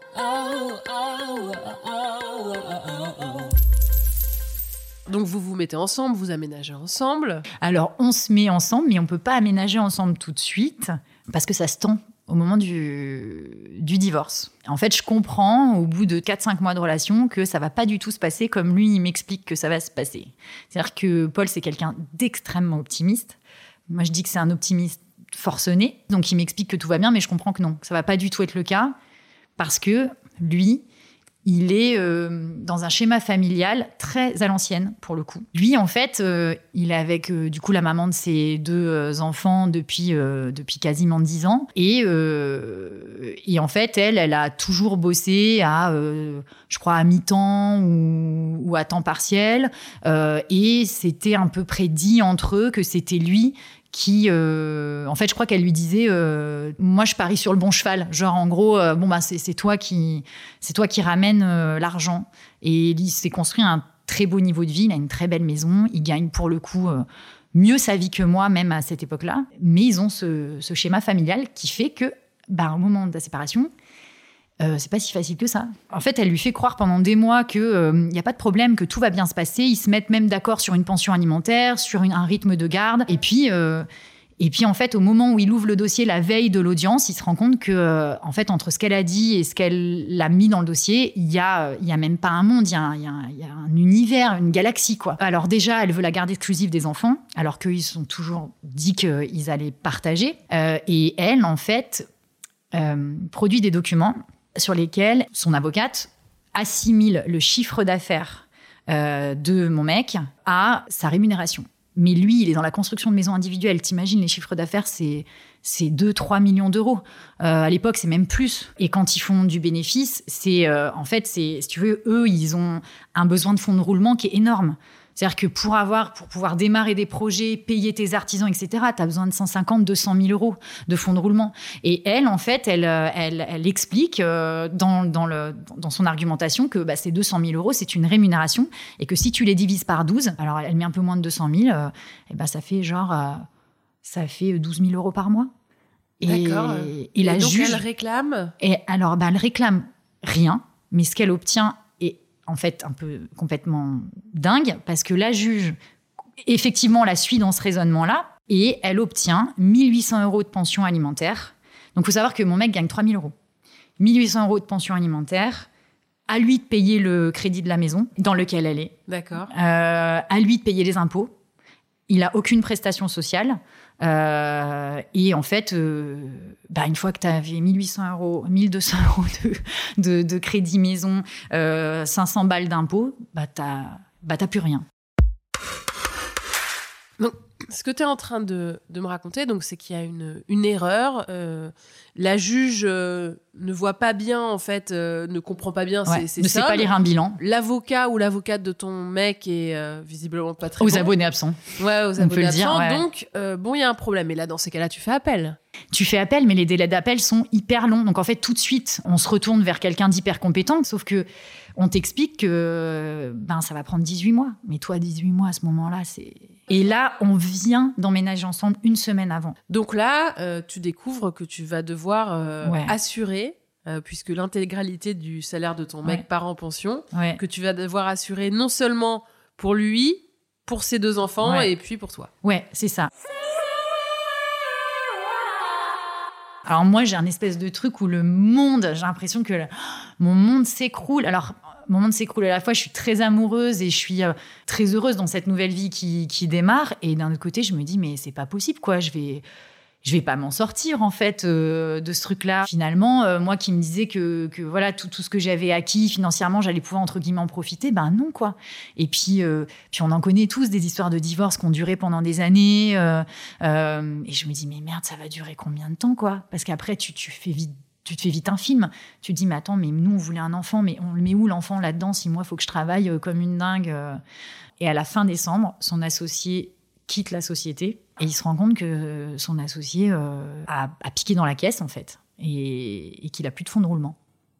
Donc vous vous mettez ensemble, vous aménagez ensemble. Alors on se met ensemble, mais on peut pas aménager ensemble tout de suite parce que ça se tend au moment du, du divorce. En fait, je comprends au bout de 4-5 mois de relation que ça va pas du tout se passer comme lui, il m'explique que ça va se passer. C'est-à-dire que Paul, c'est quelqu'un d'extrêmement optimiste. Moi, je dis que c'est un optimiste forcené. Donc, il m'explique que tout va bien, mais je comprends que non, que ça va pas du tout être le cas parce que lui, il est euh, dans un schéma familial très à l'ancienne pour le coup. Lui, en fait, euh, il est avec euh, du coup la maman de ses deux enfants depuis depuis quasiment dix ans et et en fait, elle, elle a toujours bossé à, je crois, à mi-temps ou, à temps partiel et c'était un peu prédit entre eux que c'était lui qui, euh, en fait, je crois qu'elle lui disait, euh, moi, je parie sur le bon cheval. Genre, en gros, euh, bon bah, c'est toi qui, c'est toi qui ramène l'argent. Et il s'est construit un très beau niveau de vie. Il a une très belle maison. Il gagne pour le coup mieux sa vie que moi, même à cette époque-là. Mais ils ont ce, schéma familial qui fait que, bah, au moment de la séparation, euh, c'est pas si facile que ça. En fait, elle lui fait croire pendant des mois qu'il n'y euh, a pas de problème, que tout va bien se passer. Ils se mettent même d'accord sur une pension alimentaire, sur un rythme de garde. Et puis, euh, et puis, en fait, au moment où il ouvre le dossier la veille de l'audience, il se rend compte que, en fait, entre ce qu'elle a dit et ce qu'elle a mis dans le dossier, il y a, y a même pas un monde, il y a, un univers, une galaxie, quoi. Alors déjà, elle veut la garde exclusive des enfants, alors qu'ils sont toujours dit qu'ils allaient partager. et elle, en fait, produit des documents sur lesquels son avocate assimile le chiffre d'affaires euh, de mon mec à sa rémunération. Mais lui, il est dans la construction de maisons individuelles. T'imagines, les chiffres d'affaires, c'est c'est 2-3 millions d'euros. Euh, à l'époque, c'est même plus. Et quand ils font du bénéfice, c'est euh, en fait, c'est si tu veux, eux, ils ont un besoin de fonds de roulement qui est énorme. C'est-à-dire que pour avoir, pour pouvoir démarrer des projets, payer tes artisans, etc., tu as besoin de 150, 200 000 euros de fonds de roulement. Et elle, en fait, elle, euh, elle, elle explique euh, dans, dans, le, dans son argumentation que bah, ces 200 000 euros, c'est une rémunération et que si tu les divises par 12, alors elle met un peu moins de 200 000, euh, et ben ça fait genre, ça fait 12 000 euros par mois. D'accord. Et, la donc elle réclame? Et alors, bah, elle réclame rien, mais ce qu'elle obtient en fait un peu complètement dingue parce que la juge effectivement la suit dans ce raisonnement-là et elle obtient 1800 euros de pension alimentaire. Donc, il faut savoir que mon mec gagne 3000 euros. 1800 euros de pension alimentaire, à lui de payer le crédit de la maison dans lequel elle est. D'accord. Euh, à lui de payer les impôts. Il n'a aucune prestation sociale. Euh, et en fait, euh, bah, une fois que tu avais 1800 euros, 1200 euros de, de, crédit maison, 500 balles d'impôts, bah, tu n'as bah, plus rien. Donc, ce que tu es en train de, de me raconter, donc, c'est qu'il y a une, une erreur. la juge ne voit pas bien, en fait, euh, ne comprend pas bien ouais, Ne sait pas lire un bilan. L'avocat ou l'avocate de ton mec est euh, visiblement pas très Aux abonnés absents. Ouais, aux abonnés absents. Donc, euh, bon, il y a un problème. Et là, dans ces cas-là, tu fais appel. Tu fais appel, mais les délais d'appel sont hyper longs. Donc, en fait, tout de suite, on se retourne vers quelqu'un d'hyper compétent. Sauf que on t'explique que ben, ça va prendre 18 mois. Mais toi, 18 mois à ce moment-là, c'est. Et là, on vient d'emménager ensemble une semaine avant. Donc là, tu découvres que tu vas devoir assurer euh, puisque l'intégralité du salaire de ton mec part en pension, que tu vas devoir assurer non seulement pour lui, pour ses deux enfants et puis pour toi. Ouais, c'est ça. Alors moi, j'ai un espèce de truc où le monde, j'ai l'impression que mon monde s'écroule. Alors, mon monde s'écroule à la fois, je suis très amoureuse et je suis euh, très heureuse dans cette nouvelle vie qui, qui démarre. Et d'un autre côté, je me dis, mais c'est pas possible, quoi. Je vais, je vais pas m'en sortir en fait euh, de ce truc-là. Finalement, euh, moi qui me disais que, que voilà tout, tout, ce que j'avais acquis financièrement, j'allais pouvoir entre guillemets en profiter, ben non quoi. Et puis euh, puis on en connaît tous des histoires de divorce qui ont duré pendant des années. et je me dis mais merde, ça va durer combien de temps quoi? Parce qu'après tu, tu fais vite tu te fais vite un film. Tu te dis, mais attends, mais nous, on voulait un enfant, mais on le met où l'enfant là-dedans Si moi, faut que je travaille comme une dingue. Et à la fin décembre, son associé quitte la société et il se rend compte que son associé euh, a, piqué dans la caisse en fait et, qu'il a plus de fonds de roulement.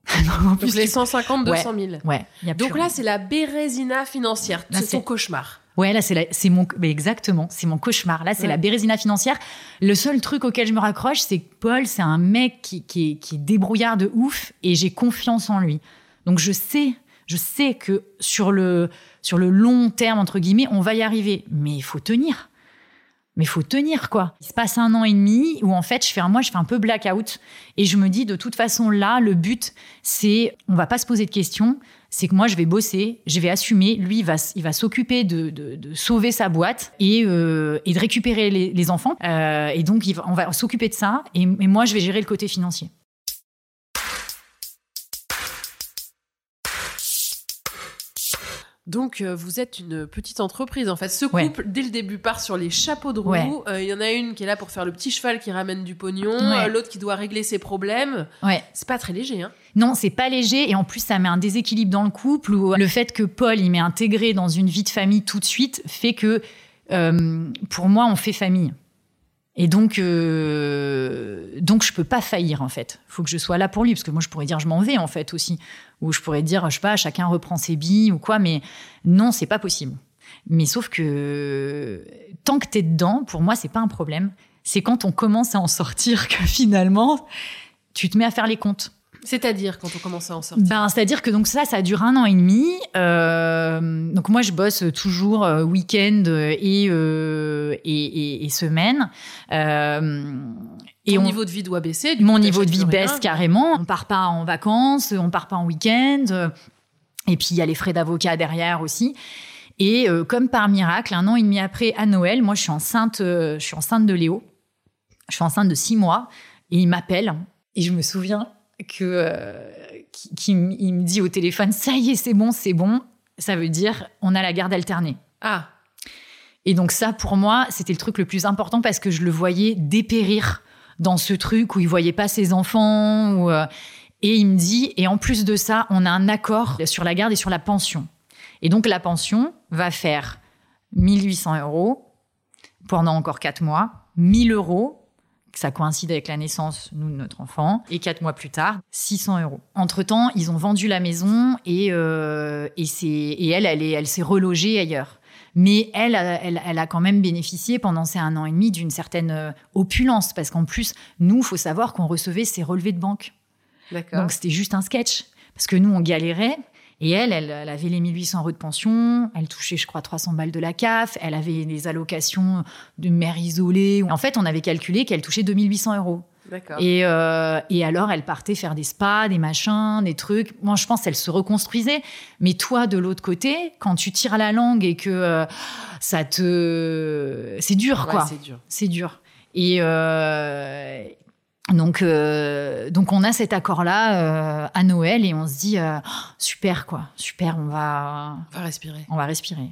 Donc plus les 150, 200 000. Ouais. Donc là, c'est la bérésina financière. C'est ton cauchemar. Ouais, là, c'est c'est mon, mais exactement, c'est mon cauchemar. Là, c'est la bérésina financière. Le seul truc auquel je me raccroche, c'est que Paul, c'est un mec qui, qui, est, qui est débrouillard de ouf et j'ai confiance en lui. Donc, je sais, je sais que sur le, sur le long terme, entre guillemets, on va y arriver. Mais il faut tenir. Mais faut tenir quoi. Il se passe un an et demi où en fait je fais un mois, je fais un peu blackout. Et je me dis de toute façon là le but c'est on va pas se poser de questions, c'est que moi je vais bosser, je vais assumer, lui il va il va s'occuper de, de, de, sauver sa boîte et, euh, et de récupérer les, les enfants. Euh, et donc il va, on va s'occuper de ça. Et, et moi je vais gérer le côté financier. Donc, euh, vous êtes une petite entreprise. En fait, ce couple, Ouais. dès le début, part sur les chapeaux de roue. Ouais. Euh, Il y en a une qui est là pour faire le petit cheval qui ramène du pognon, Ouais. euh, l'autre qui doit régler ses problèmes. Ouais. C'est pas très léger, hein Non, c'est pas léger et en plus ça met un déséquilibre dans le couple où le fait que Paul il m'ait intégré dans une vie de famille tout de suite fait que pour moi on fait famille. Et donc euh, donc je peux pas faillir en fait. Faut que je sois là pour lui parce que moi je pourrais dire je m'en vais en fait aussi ou je pourrais dire je sais pas chacun reprend ses billes ou quoi mais non, c'est pas possible. Mais sauf que tant que t'es dedans, pour moi c'est pas un problème. C'est quand on commence à en sortir que finalement tu te mets à faire les comptes. C'est-à-dire, quand on commence à en sortir. Ben, c'est-à-dire que donc ça, ça dure un an et demi. Euh, donc moi, je bosse toujours euh, week-end et, euh, et, et, et semaine. Euh, Et et Ton on, niveau de vie doit baisser. mon niveau de vie rien. baisse carrément. On part pas en vacances, on part pas en week-end. euh, Et puis il y a les frais d'avocat derrière aussi. Et euh, comme par miracle, un an et demi après, à Noël, moi je suis enceinte, euh, je suis enceinte de Léo. Je suis enceinte de six mois et il m'appelle et je me souviens que euh, qu'il me dit au téléphone ça y est c'est bon c'est bon ça veut dire on a la garde alternée Ah, et donc ça, pour moi, c'était le truc le plus important parce que je le voyais dépérir dans ce truc où il voyait pas ses enfants. Euh, et il me dit, et en plus de ça, on a un accord sur la garde et sur la pension. Et donc la pension va faire 1800 euros pendant encore 4 mois, 1000 euros, ça coïncide avec la naissance, de notre enfant, et 4 mois plus tard, 600 euros. Entre-temps, ils ont vendu la maison et, euh, et, elle, elle s'est relogée ailleurs. Mais elle, elle, elle a quand même bénéficié pendant ces un an et demi d'une certaine euh, opulence, parce qu'en plus, nous, faut savoir qu'on recevait ses relevés de banque. Donc c'était juste un sketch. Parce que nous, on galérait. Et elle, elle, elle avait les 1800 euros de pension. Elle touchait, je crois, 300 balles de la CAF. Elle avait des allocations de mère isolée. En fait, on avait calculé qu'elle touchait 2800 euros. Et, euh, et alors, elle partait faire des spas, des machins, des trucs. Moi, je pense qu'elle se reconstruisait. Mais toi, de l'autre côté, quand tu tires la langue et que euh, ça te... C'est dur, Ouais, quoi. c'est dur. C'est dur. Et euh, donc, donc, on a cet accord-là à Noël et on se dit Oh, super, quoi, super, on va, On va respirer. on va respirer.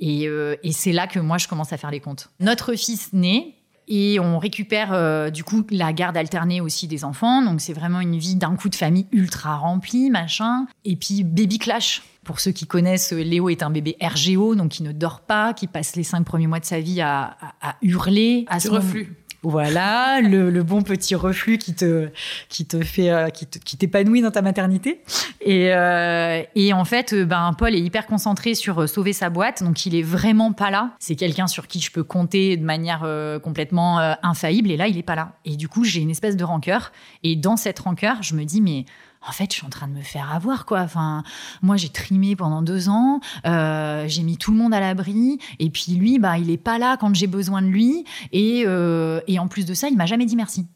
Et, et c'est là que moi, je commence à faire les comptes. Notre fils naît et on récupère euh, du coup la garde alternée aussi des enfants. Donc, c'est vraiment une vie d'un coup de famille ultra remplie, machin. Et puis, baby clash. Pour ceux qui connaissent, Léo est un bébé RGO, donc qui ne dort pas, qui passe les cinq premiers mois de sa vie à, à- à hurler. À son- reflux. Voilà, le, bon petit reflux qui te, qui te fait, euh, qui t'épanouit dans ta maternité. Et, euh, et en fait, euh, ben, Paul est hyper concentré sur sauver sa boîte, donc il est vraiment pas là. C'est quelqu'un sur qui je peux compter de manière complètement infaillible, et là, il est pas là. Et du coup, j'ai une espèce de rancœur. Et dans cette rancœur, je me dis, mais en fait, je suis en train de me faire avoir, quoi. Enfin, moi, j'ai trimé pendant deux ans, euh, j'ai mis tout le monde à l'abri, et puis lui, bah, il est pas là quand j'ai besoin de lui, et, euh, et en plus de ça, il m'a jamais dit merci.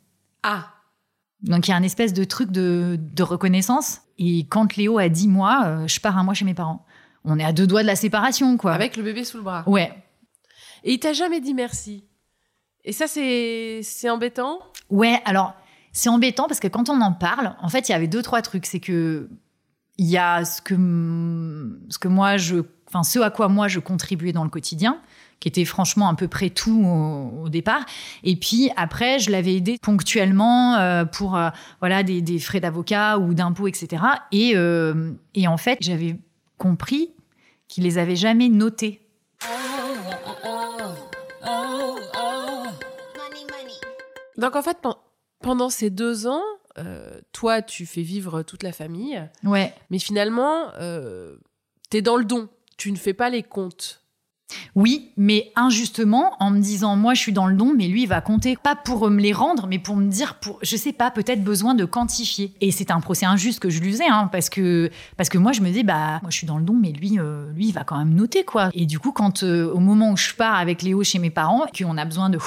Ah, Donc il y a un espèce de truc de, de reconnaissance. Et quand Léo a 10 mois, euh, je pars un mois chez mes parents. On est à deux doigts de la séparation, quoi. avec le bébé sous le bras. Ouais. Et il t'a jamais dit merci. Et ça, c'est c'est embêtant? Ouais, alors c'est embêtant parce que quand on en parle, en fait, il y avait deux trois trucs. C'est que il y a ce que ce que moi je, enfin ce à quoi moi je contribuais dans le quotidien, qui était franchement à peu près tout au, départ. Et puis après, je l'avais aidé ponctuellement euh, pour euh, voilà des, frais d'avocat ou d'impôts, etc. Et euh, et en fait, j'avais compris qu'il les avait jamais notés. Donc en fait, pendant ces deux ans, euh, toi, tu fais vivre toute la famille, Ouais. mais finalement, euh, t'es dans le don. Tu ne fais pas les comptes. Oui, mais injustement, en me disant, moi, je suis dans le don, mais lui, il va compter. Pas pour me les rendre, mais pour me dire, pour, je sais pas, peut-être besoin de quantifier. Et c'est un procès injuste que je lui faisais, hein, parce que, parce que moi, je me dis, bah, moi, je suis dans le don, mais lui, euh, lui, il va quand même noter, quoi. Et du coup, quand, euh, au moment où je pars avec Léo chez mes parents, qu'on a besoin de,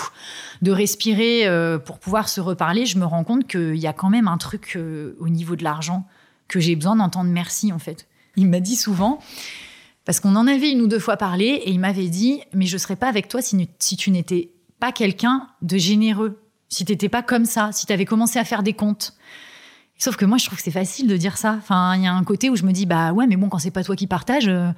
de respirer euh, pour pouvoir se reparler, je me rends compte qu'il y a quand même un truc au niveau de l'argent que j'ai besoin d'entendre merci, en fait. Il m'a dit souvent, parce qu'on en avait une ou deux fois parlé et il m'avait dit Mais je serais pas avec toi si, tu n'étais pas quelqu'un de généreux, si tu n'étais pas comme ça, si tu avais commencé à faire des comptes. Sauf que moi, je trouve que c'est facile de dire ça. Enfin, il y a un côté où je me dis Bah ouais, mais bon, quand c'est pas toi qui partage, euh,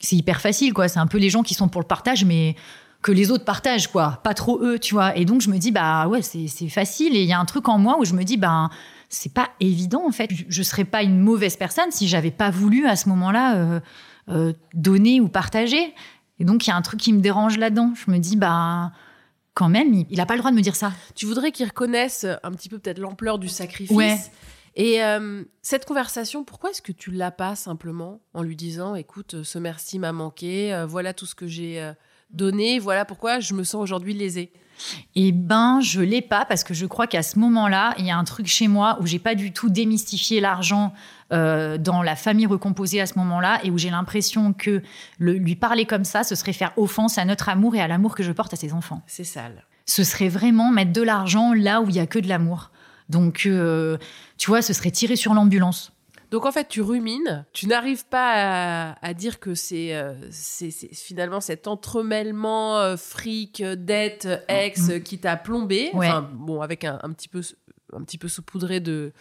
c'est hyper facile, quoi. C'est un peu les gens qui sont pour le partage, mais que les autres partagent, quoi. Pas trop eux, tu vois. Et donc, je me dis Bah ouais, c'est facile. Et il y a un truc en moi où je me dis Bah c'est pas évident, en fait. Je serais pas une mauvaise personne si j'avais pas voulu à ce moment-là. Euh, euh, donner ou partager. Et donc, il y a un truc qui me dérange là-dedans. Je me dis, bah, quand même, il n'a pas le droit de me dire ça. Tu voudrais qu'il reconnaisse un petit peu peut-être l'ampleur du sacrifice. Et euh, cette conversation, pourquoi est-ce que tu l'as pas simplement en lui disant, écoute, ce merci m'a manqué, euh, voilà tout ce que j'ai donné, voilà pourquoi je me sens aujourd'hui lésée eh ben, je l'ai pas parce que je crois qu'à ce moment-là, il y a un truc chez moi où j'ai pas du tout démystifié l'argent euh, dans la famille recomposée à ce moment-là et où j'ai l'impression que lui parler comme ça, ce serait faire offense à notre amour et à l'amour que je porte à ses enfants. C'est sale. Ce serait vraiment mettre de l'argent là où il y a que de l'amour. Donc, euh, tu vois, ce serait tirer sur l'ambulance. Donc en fait, tu rumines, tu n'arrives pas à, dire que euh, c'est finalement cet entremêlement euh, fric, dette, ex mm. qui t'a plombé. Enfin, bon, avec un, petit peu un petit peu saupoudré de,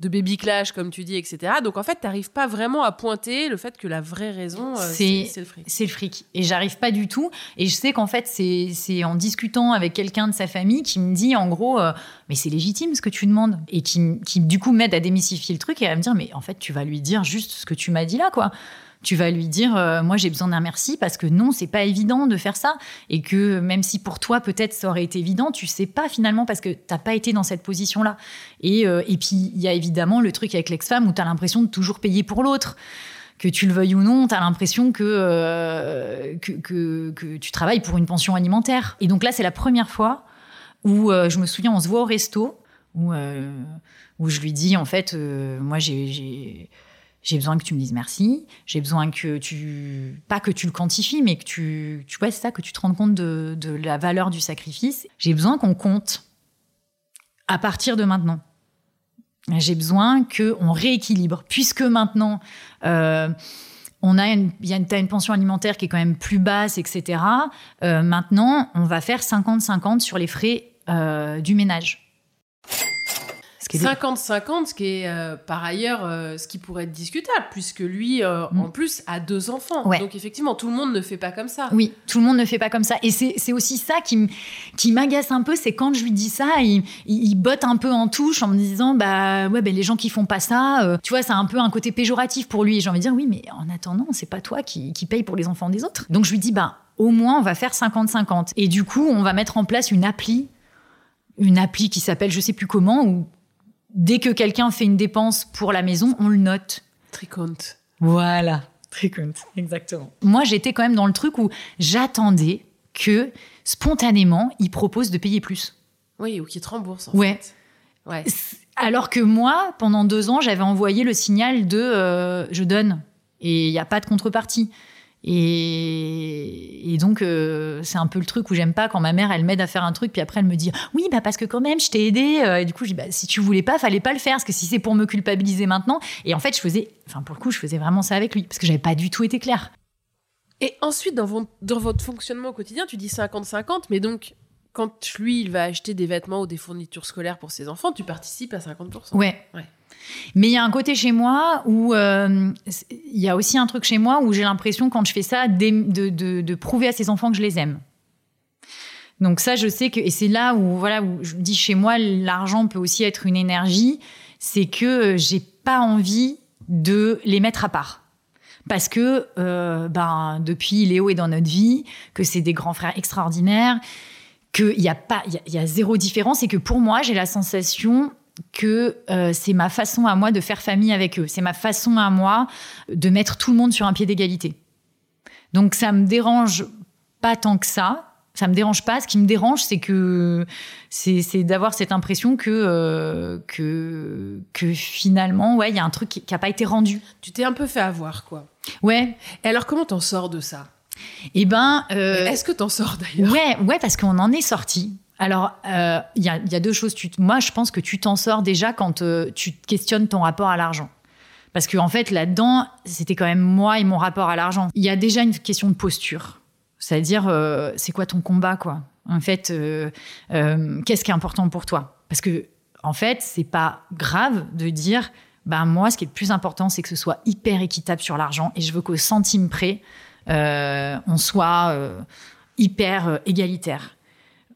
de baby clash, comme tu dis, etc. Donc en fait, tu n'arrives pas vraiment à pointer le fait que la vraie raison, euh, c'est le fric. C'est le fric. Et j'arrive pas du tout. Et je sais qu'en fait, c'est en discutant avec quelqu'un de sa famille qui me dit en gros, euh, mais c'est légitime ce que tu demandes. Et qui, qui du coup m'aide à démystifier le truc et à me dire, mais en fait, tu vas lui dire juste ce que tu m'as dit là, quoi tu vas lui dire euh, moi j'ai besoin d'un merci parce que non c'est pas évident de faire ça. Et que même si pour toi peut-être ça aurait été évident tu sais pas finalement parce que t'as pas été dans cette position là et, euh, et puis il y a évidemment le truc avec l'ex-femme où tu as l'impression de toujours payer pour l'autre. Que tu le veuilles ou non, tu as l'impression euh, que, que, que, tu travailles pour une pension alimentaire. Et donc là, c'est la première fois où je me souviens, on se voit au resto, où, où je lui dis, en fait, moi, j'ai j'ai besoin que tu me dises merci. J'ai besoin que tu, pas que tu le quantifies, mais que tu, tu vois, ça, que tu te rendes compte de, la valeur du sacrifice. J'ai besoin qu'on compte à partir de maintenant. J'ai besoin qu'on rééquilibre, puisque maintenant, euh, on a une, y a une, une, pension alimentaire qui est quand même plus basse, etc. Euh, maintenant, on va faire 50-50 sur les frais euh, du ménage. 50-50, ce qui est euh, par ailleurs euh, ce qui pourrait être discutable, puisque lui, euh, mm. en plus, a deux enfants. Donc effectivement, tout le monde ne fait pas comme ça. Oui, tout le monde ne fait pas comme ça. Et c'est aussi ça qui, m'agace un peu, c'est quand je lui dis ça, il, il, botte un peu en touche en me disant, bah ouais, ben les gens qui font pas ça, tu vois, c'est un peu un côté péjoratif pour lui. J'ai envie de dire, oui, mais en attendant, c'est pas toi qui, qui paye pour les enfants des autres. Donc je lui dis, bah au moins, on va faire 50-50. Et du coup, on va mettre en place une appli une appli qui s'appelle je sais plus comment, où dès que quelqu'un fait une dépense pour la maison, on le note. Tricompte. Voilà, tricompte, exactement. Moi, j'étais quand même dans le truc où j'attendais que spontanément, il propose de payer plus. Oui, ou qu'il te rembourse. En ouais. Fait. Ouais. Alors que moi, pendant deux ans, j'avais envoyé le signal de euh, je donne et il n'y a pas de contrepartie. Et, donc, euh, c'est un peu le truc où j'aime pas quand ma mère, elle m'aide à faire un truc, puis après elle me dit Oui, bah parce que quand même, je t'ai aidé. Euh, et du coup, je dis bah, Si tu voulais pas, fallait pas le faire, parce que si c'est pour me culpabiliser maintenant. Et en fait, je faisais, enfin, pour le coup, je faisais vraiment ça avec lui, parce que j'avais pas du tout été claire. Et ensuite, dans, dans votre fonctionnement au quotidien, tu dis 50-50, mais donc, quand lui, il va acheter des vêtements ou des fournitures scolaires pour ses enfants, tu participes à 50%. Ouais. ouais. Mais il y a un côté chez moi où euh, il y a aussi un truc chez moi où j'ai l'impression quand je fais ça de, prouver à ses enfants que je les aime. Donc ça, je sais que et c'est là où voilà où je dis chez moi l'argent peut aussi être une énergie, c'est que j'ai pas envie de les mettre à part parce que euh, ben depuis Léo est dans notre vie, que c'est des grands frères extraordinaires, qu'il y a pas il y, a zéro différence et que pour moi j'ai la sensation que euh, c'est ma façon à moi de faire famille avec eux. C'est ma façon à moi de mettre tout le monde sur un pied d'égalité. Donc ça me dérange pas tant que ça. Ça me dérange pas. Ce qui me dérange, c'est que c'est d'avoir cette impression que euh, que que finalement, ouais, il y a un truc qui n'a pas été rendu. Tu t'es un peu fait avoir, quoi. Ouais. Et alors, comment t'en sors de ça? Eh ben, euh, est-ce que t'en sors d'ailleurs? Ouais, ouais, parce qu'on en est sorti. Alors, il euh, y, a, deux choses. Moi, je pense que tu t'en sors déjà quand tu questionnes ton rapport à l'argent. Parce qu'en en fait, là-dedans, c'était quand même moi et mon rapport à l'argent. Il y a déjà une question de posture. C'est-à-dire, euh, c'est quoi ton combat, quoi? En fait, euh, euh, qu'est-ce qui est important pour toi? Parce que, en fait, c'est pas grave de dire, ben moi, ce qui est le plus important, c'est que ce soit hyper équitable sur l'argent, et je veux qu'au centime près, on soit hyper égalitaire.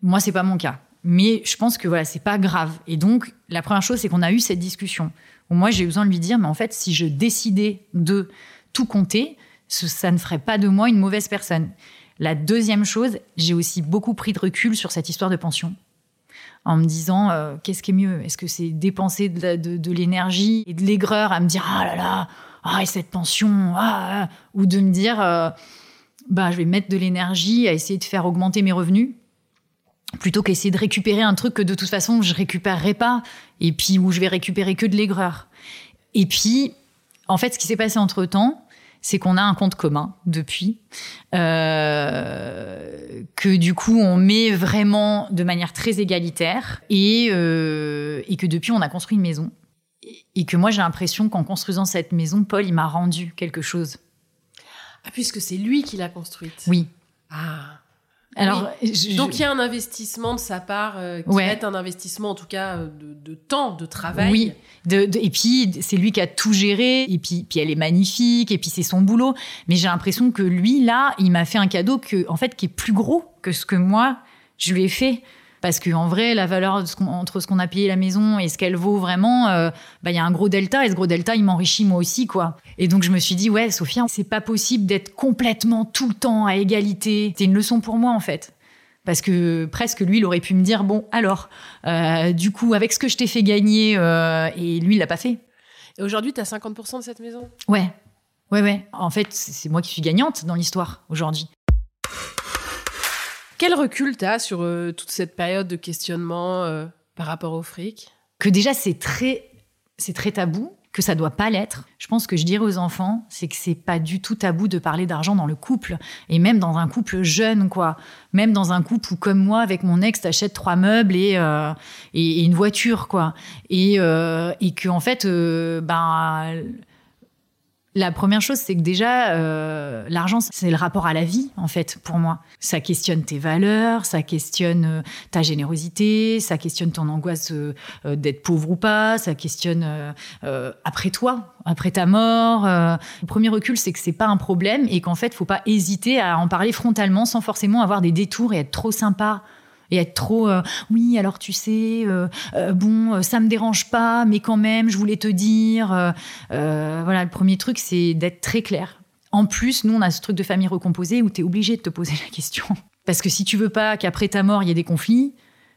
Moi, c'est pas mon cas. Mais je pense que voilà, c'est pas grave. Et donc, la première chose, c'est qu'on a eu cette discussion moi, j'ai besoin de lui dire, mais en fait, si je décidais de tout compter, ça ne ferait pas de moi une mauvaise personne. La deuxième chose, j'ai aussi beaucoup pris de recul sur cette histoire de pension. En me disant, euh, qu'est-ce qui est mieux? Est-ce que c'est dépenser de, l'énergie et de l'aigreur à me dire, ah là là, ah, et cette pension, ah, ah ou de me dire, euh, bah, je vais mettre de l'énergie à essayer de faire augmenter mes revenus plutôt qu'essayer de récupérer un truc que de toute façon je récupérerai pas et puis où je vais récupérer que de l'aigreur. Et puis, en fait, ce qui s'est passé entre temps, c'est qu'on a un compte commun depuis, euh, que du coup on met vraiment de manière très égalitaire et, euh, et que depuis on a construit une maison. Et que moi j'ai l'impression qu'en construisant cette maison, Paul il m'a rendu quelque chose. Ah, puisque c'est lui qui l'a construite. Oui. Ah. Alors, donc il y a un investissement de sa part euh, qui va être un investissement en tout cas euh, de, temps, de travail. Oui. et puis c'est lui qui a tout géré. Et puis, puis elle est magnifique. Et puis c'est son boulot. Mais j'ai l'impression que lui là, il m'a fait un cadeau que en fait qui est plus gros que ce que moi je lui ai fait. Parce qu'en vrai, la valeur entre ce qu'on a payé la maison et ce qu'elle vaut vraiment, euh, bah, il y a un gros delta. Et ce gros delta, il m'enrichit moi aussi, quoi. Et donc, je me suis dit, ouais, Sophia, c'est pas possible d'être complètement tout le temps à égalité. C'est une leçon pour moi, en fait. Parce que presque lui, il aurait pu me dire, bon, alors, euh, du coup, avec ce que je t'ai fait gagner, euh, et lui, il l'a pas fait. Et aujourd'hui, tu as 50% de cette maison? Ouais. Ouais, ouais. En fait, c'est moi qui suis gagnante dans l'histoire aujourd'hui. Quel recul tu as sur euh, toute cette période de questionnement euh, par rapport au fric? Que déjà, c'est très, c'est très tabou, que ça doit pas l'être. Je pense que je dirais aux enfants, c'est que c'est pas du tout tabou de parler d'argent dans le couple et même dans un couple jeune, quoi. Même dans un couple où, comme moi, avec mon ex, t'achètes trois meubles et, euh, et, une voiture, quoi. Et, et que en fait, ben la première chose, c'est que déjà, euh, l'argent, c'est le rapport à la vie, en fait, pour moi. Ça questionne tes valeurs, ça questionne euh, ta générosité, ça questionne ton angoisse euh, d'être pauvre ou pas, ça questionne après toi, après ta mort. Le premier recul, c'est que c'est pas un problème et qu'en fait, faut pas hésiter à en parler frontalement sans forcément avoir des détours et être trop sympa et être trop euh, oui alors tu sais euh, euh, bon ça me dérange pas mais quand même je voulais te dire voilà le premier truc c'est d'être très clair. En plus nous on a ce truc de famille recomposée où tu es obligé de te poser la question. Parce que si tu veux pas qu'après ta mort il y ait des conflits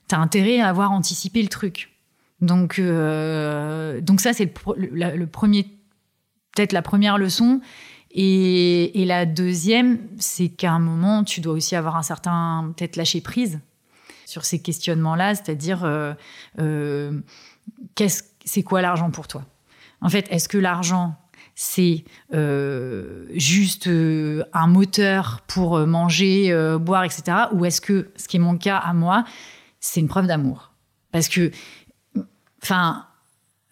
tu as intérêt à avoir anticipé le truc. Donc donc ça c'est le, premier peut-être la première leçon. Et, et, la deuxième, c'est qu'à un moment, tu dois aussi avoir un certain, peut-être lâcher prise sur ces questionnements-là, c'est-à-dire euh, euh, qu'est-ce, c'est quoi l'argent pour toi? En fait, est-ce que l'argent c'est euh, juste un moteur pour manger, boire, etc. Ou est-ce que, ce qui est mon cas à moi, c'est une preuve d'amour? Parce que, enfin,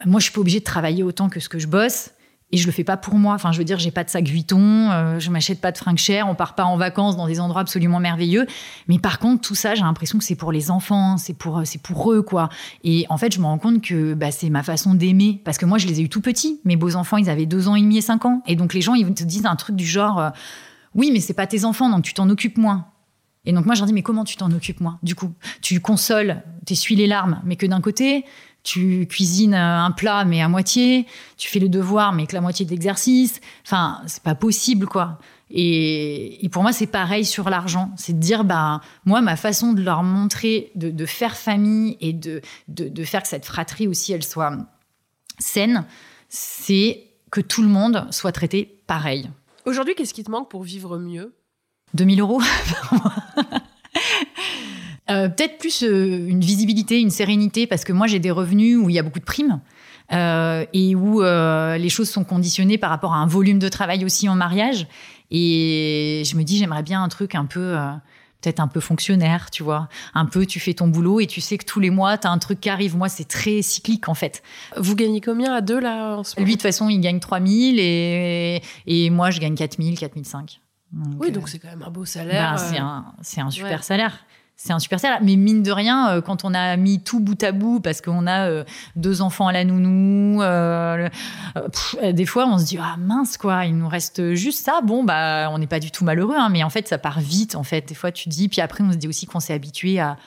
moi, je suis pas obligée de travailler autant que ce que je bosse et je le fais pas pour moi. Enfin, je veux dire, j'ai pas de sac Vuitton, euh, je m'achète pas de fringues chères, on part pas en vacances dans des endroits absolument merveilleux. Mais par contre, tout ça, j'ai l'impression que c'est pour les enfants, c'est pour, euh, c'est pour eux, quoi. Et en fait, je me rends compte que bah, c'est ma façon d'aimer. Parce que moi, je les ai eu tout petits. Mes beaux enfants, ils avaient deux ans et demi et cinq ans. Et donc, les gens, ils te disent un truc du genre, euh, oui, mais c'est pas tes enfants, donc tu t'en occupes moins. Et donc, moi, je leur dis, mais comment tu t'en occupes moins, du coup Tu consoles, t'essuies les larmes, mais que d'un côté, tu cuisines un plat mais à moitié, tu fais le devoir mais que la moitié de l'exercice. Enfin, c'est pas possible quoi. Et, pour moi, c'est pareil sur l'argent. C'est de dire, bah, moi, ma façon de leur montrer, de, faire famille et de, de, faire que cette fratrie aussi, elle soit saine, c'est que tout le monde soit traité pareil. Aujourd'hui, qu'est-ce qui te manque pour vivre mieux? 2000 euros Euh, Peut-être plus euh, une visibilité, une sérénité, parce que moi j'ai des revenus où il y a beaucoup de primes. euh, et où euh, les choses sont conditionnées par rapport à un volume de travail aussi en mariage. Et je me dis, j'aimerais bien un truc un peu, euh, peut-être un peu fonctionnaire, tu vois. Un peu, tu fais ton boulot et tu sais que tous les mois, tu as un truc qui arrive. Moi, c'est très cyclique, en fait. Vous gagnez combien à deux là en ce moment Lui, de toute façon, il gagne 3000 et, et moi, je gagne 4000, 4005. Oui, euh, donc c'est quand même un beau salaire. bah, c'est euh, un, un super ouais. salaire. C'est un super salaire. Mais mine de rien, euh, quand on a mis tout bout à bout, parce qu'on a euh, deux enfants à la nounou, euh, des fois, on se dit, ah mince, quoi, il nous reste juste ça. Bon, bah, on n'est pas du tout malheureux, hein, mais en fait, ça part vite, en fait. Des fois, tu dis, puis après, on se dit aussi qu'on s'est habitué à,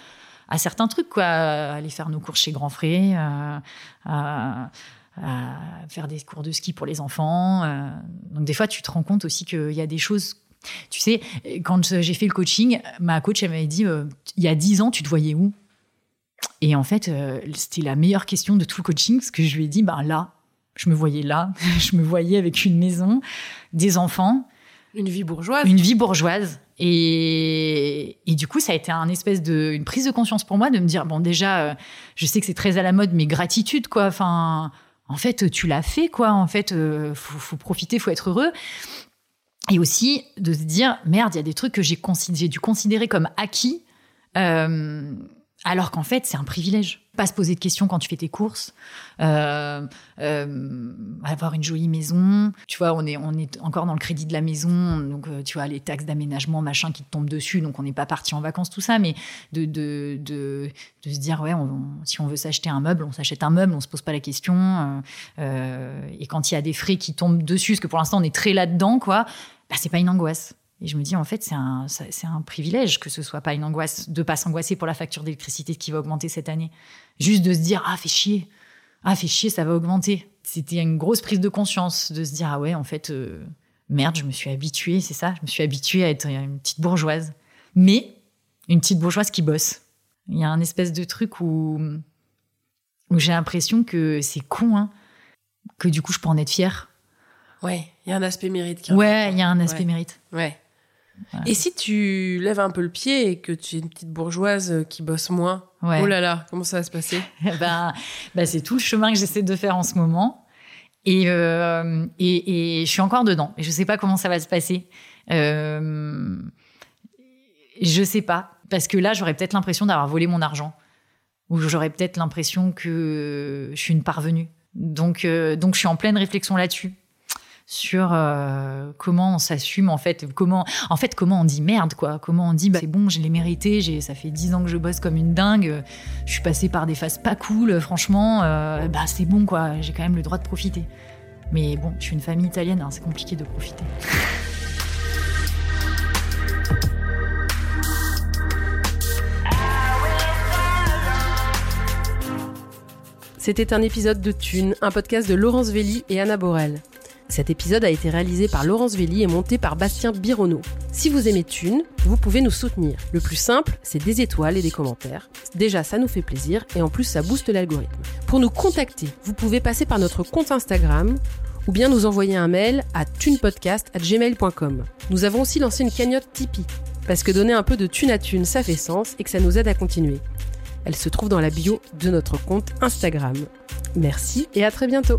certains trucs, quoi, aller faire nos cours chez Grand Frais, faire des cours de ski pour les enfants. donc, des fois, tu te rends compte aussi qu'il y a des choses tu sais, quand j'ai fait le coaching, ma coach, elle m'avait dit, euh, il y a 10 ans, tu te voyais où? Et en fait, euh, c'était la meilleure question de tout le coaching, parce que je lui ai dit, ben là, je me voyais là, je me voyais avec une maison, des enfants, Une vie bourgeoise. une vie bourgeoise. Et, et du coup, ça a été un espèce de, une prise de conscience pour moi de me dire, bon, déjà, euh, je sais que c'est très à la mode, mais gratitude, quoi. Enfin, en fait, tu l'as fait, quoi. En fait, faut, faut profiter, faut être heureux. Et aussi de se dire, merde, il y a des trucs que j'ai dû considérer comme acquis, euh, alors qu'en fait, c'est un privilège. Pas se poser de questions quand tu fais tes courses, euh, euh, avoir une jolie maison. Tu vois, on est, on est encore dans le crédit de la maison, donc tu vois, les taxes d'aménagement, machin qui te tombent dessus, donc on n'est pas parti en vacances, tout ça, mais de, de, de, se dire, ouais, si on veut s'acheter un meuble, on s'achète un meuble, on se pose pas la question. et quand il y a des frais qui tombent dessus, parce que pour l'instant on est très là-dedans, quoi, bah, c'est pas une angoisse. Et je me dis, en fait, c'est un, un privilège que ce soit pas une angoisse, de pas s'angoisser pour la facture d'électricité qui va augmenter cette année. Juste de se dire, ah, fait chier. Ah, fait chier, ça va augmenter. C'était une grosse prise de conscience de se dire, ah ouais, en fait, euh, merde, je me suis habituée, c'est ça, je me suis habituée à être une petite bourgeoise. Mais une petite bourgeoise qui bosse. Il y a un espèce de truc où, où j'ai l'impression que c'est con, hein, que du coup, je peux en être fière. Ouais, il y a un aspect mérite. qui Ouais, il y a un aspect Ouais. mérite. Ouais. Et si tu lèves un peu le pied et que tu es une petite bourgeoise qui bosse moins, Ouais. oh là là, comment ça va se passer? Ben, ben, c'est tout le chemin que j'essaie de faire en ce moment. Et, euh, et, et je suis encore dedans. Et je sais pas comment ça va se passer. Euh, je sais pas. Parce que là, j'aurais peut-être l'impression d'avoir volé mon argent. Ou j'aurais peut-être l'impression que je suis une parvenue. Donc, euh, donc je suis en pleine réflexion là-dessus. Sur euh, comment on s'assume, en fait. Comment, en fait, comment on dit merde, quoi. Comment on dit, bah, c'est bon, je l'ai mérité. J'ai, ça fait dix ans que je bosse comme une dingue. Je suis passée par des phases pas cool. Franchement, euh, bah, c'est bon, quoi. J'ai quand même le droit de profiter. Mais bon, je suis une famille italienne, hein, c'est compliqué de profiter. C'était un épisode de Thune, un podcast de Laurence Velli et Anna Borel. Cet épisode a été réalisé par Laurence Velli et monté par Bastien Bironneau. Si vous aimez Thune, vous pouvez nous soutenir. Le plus simple, c'est des étoiles et des commentaires. Déjà, ça nous fait plaisir et en plus, ça booste l'algorithme. Pour nous contacter, vous pouvez passer par notre compte Instagram ou bien nous envoyer un mail à thunepodcast@gmail.com. Nous avons aussi lancé une cagnotte Tipeee parce que donner un peu de thune à thune, ça fait sens et que ça nous aide à continuer. Elle se trouve dans la bio de notre compte Instagram. Merci et à très bientôt.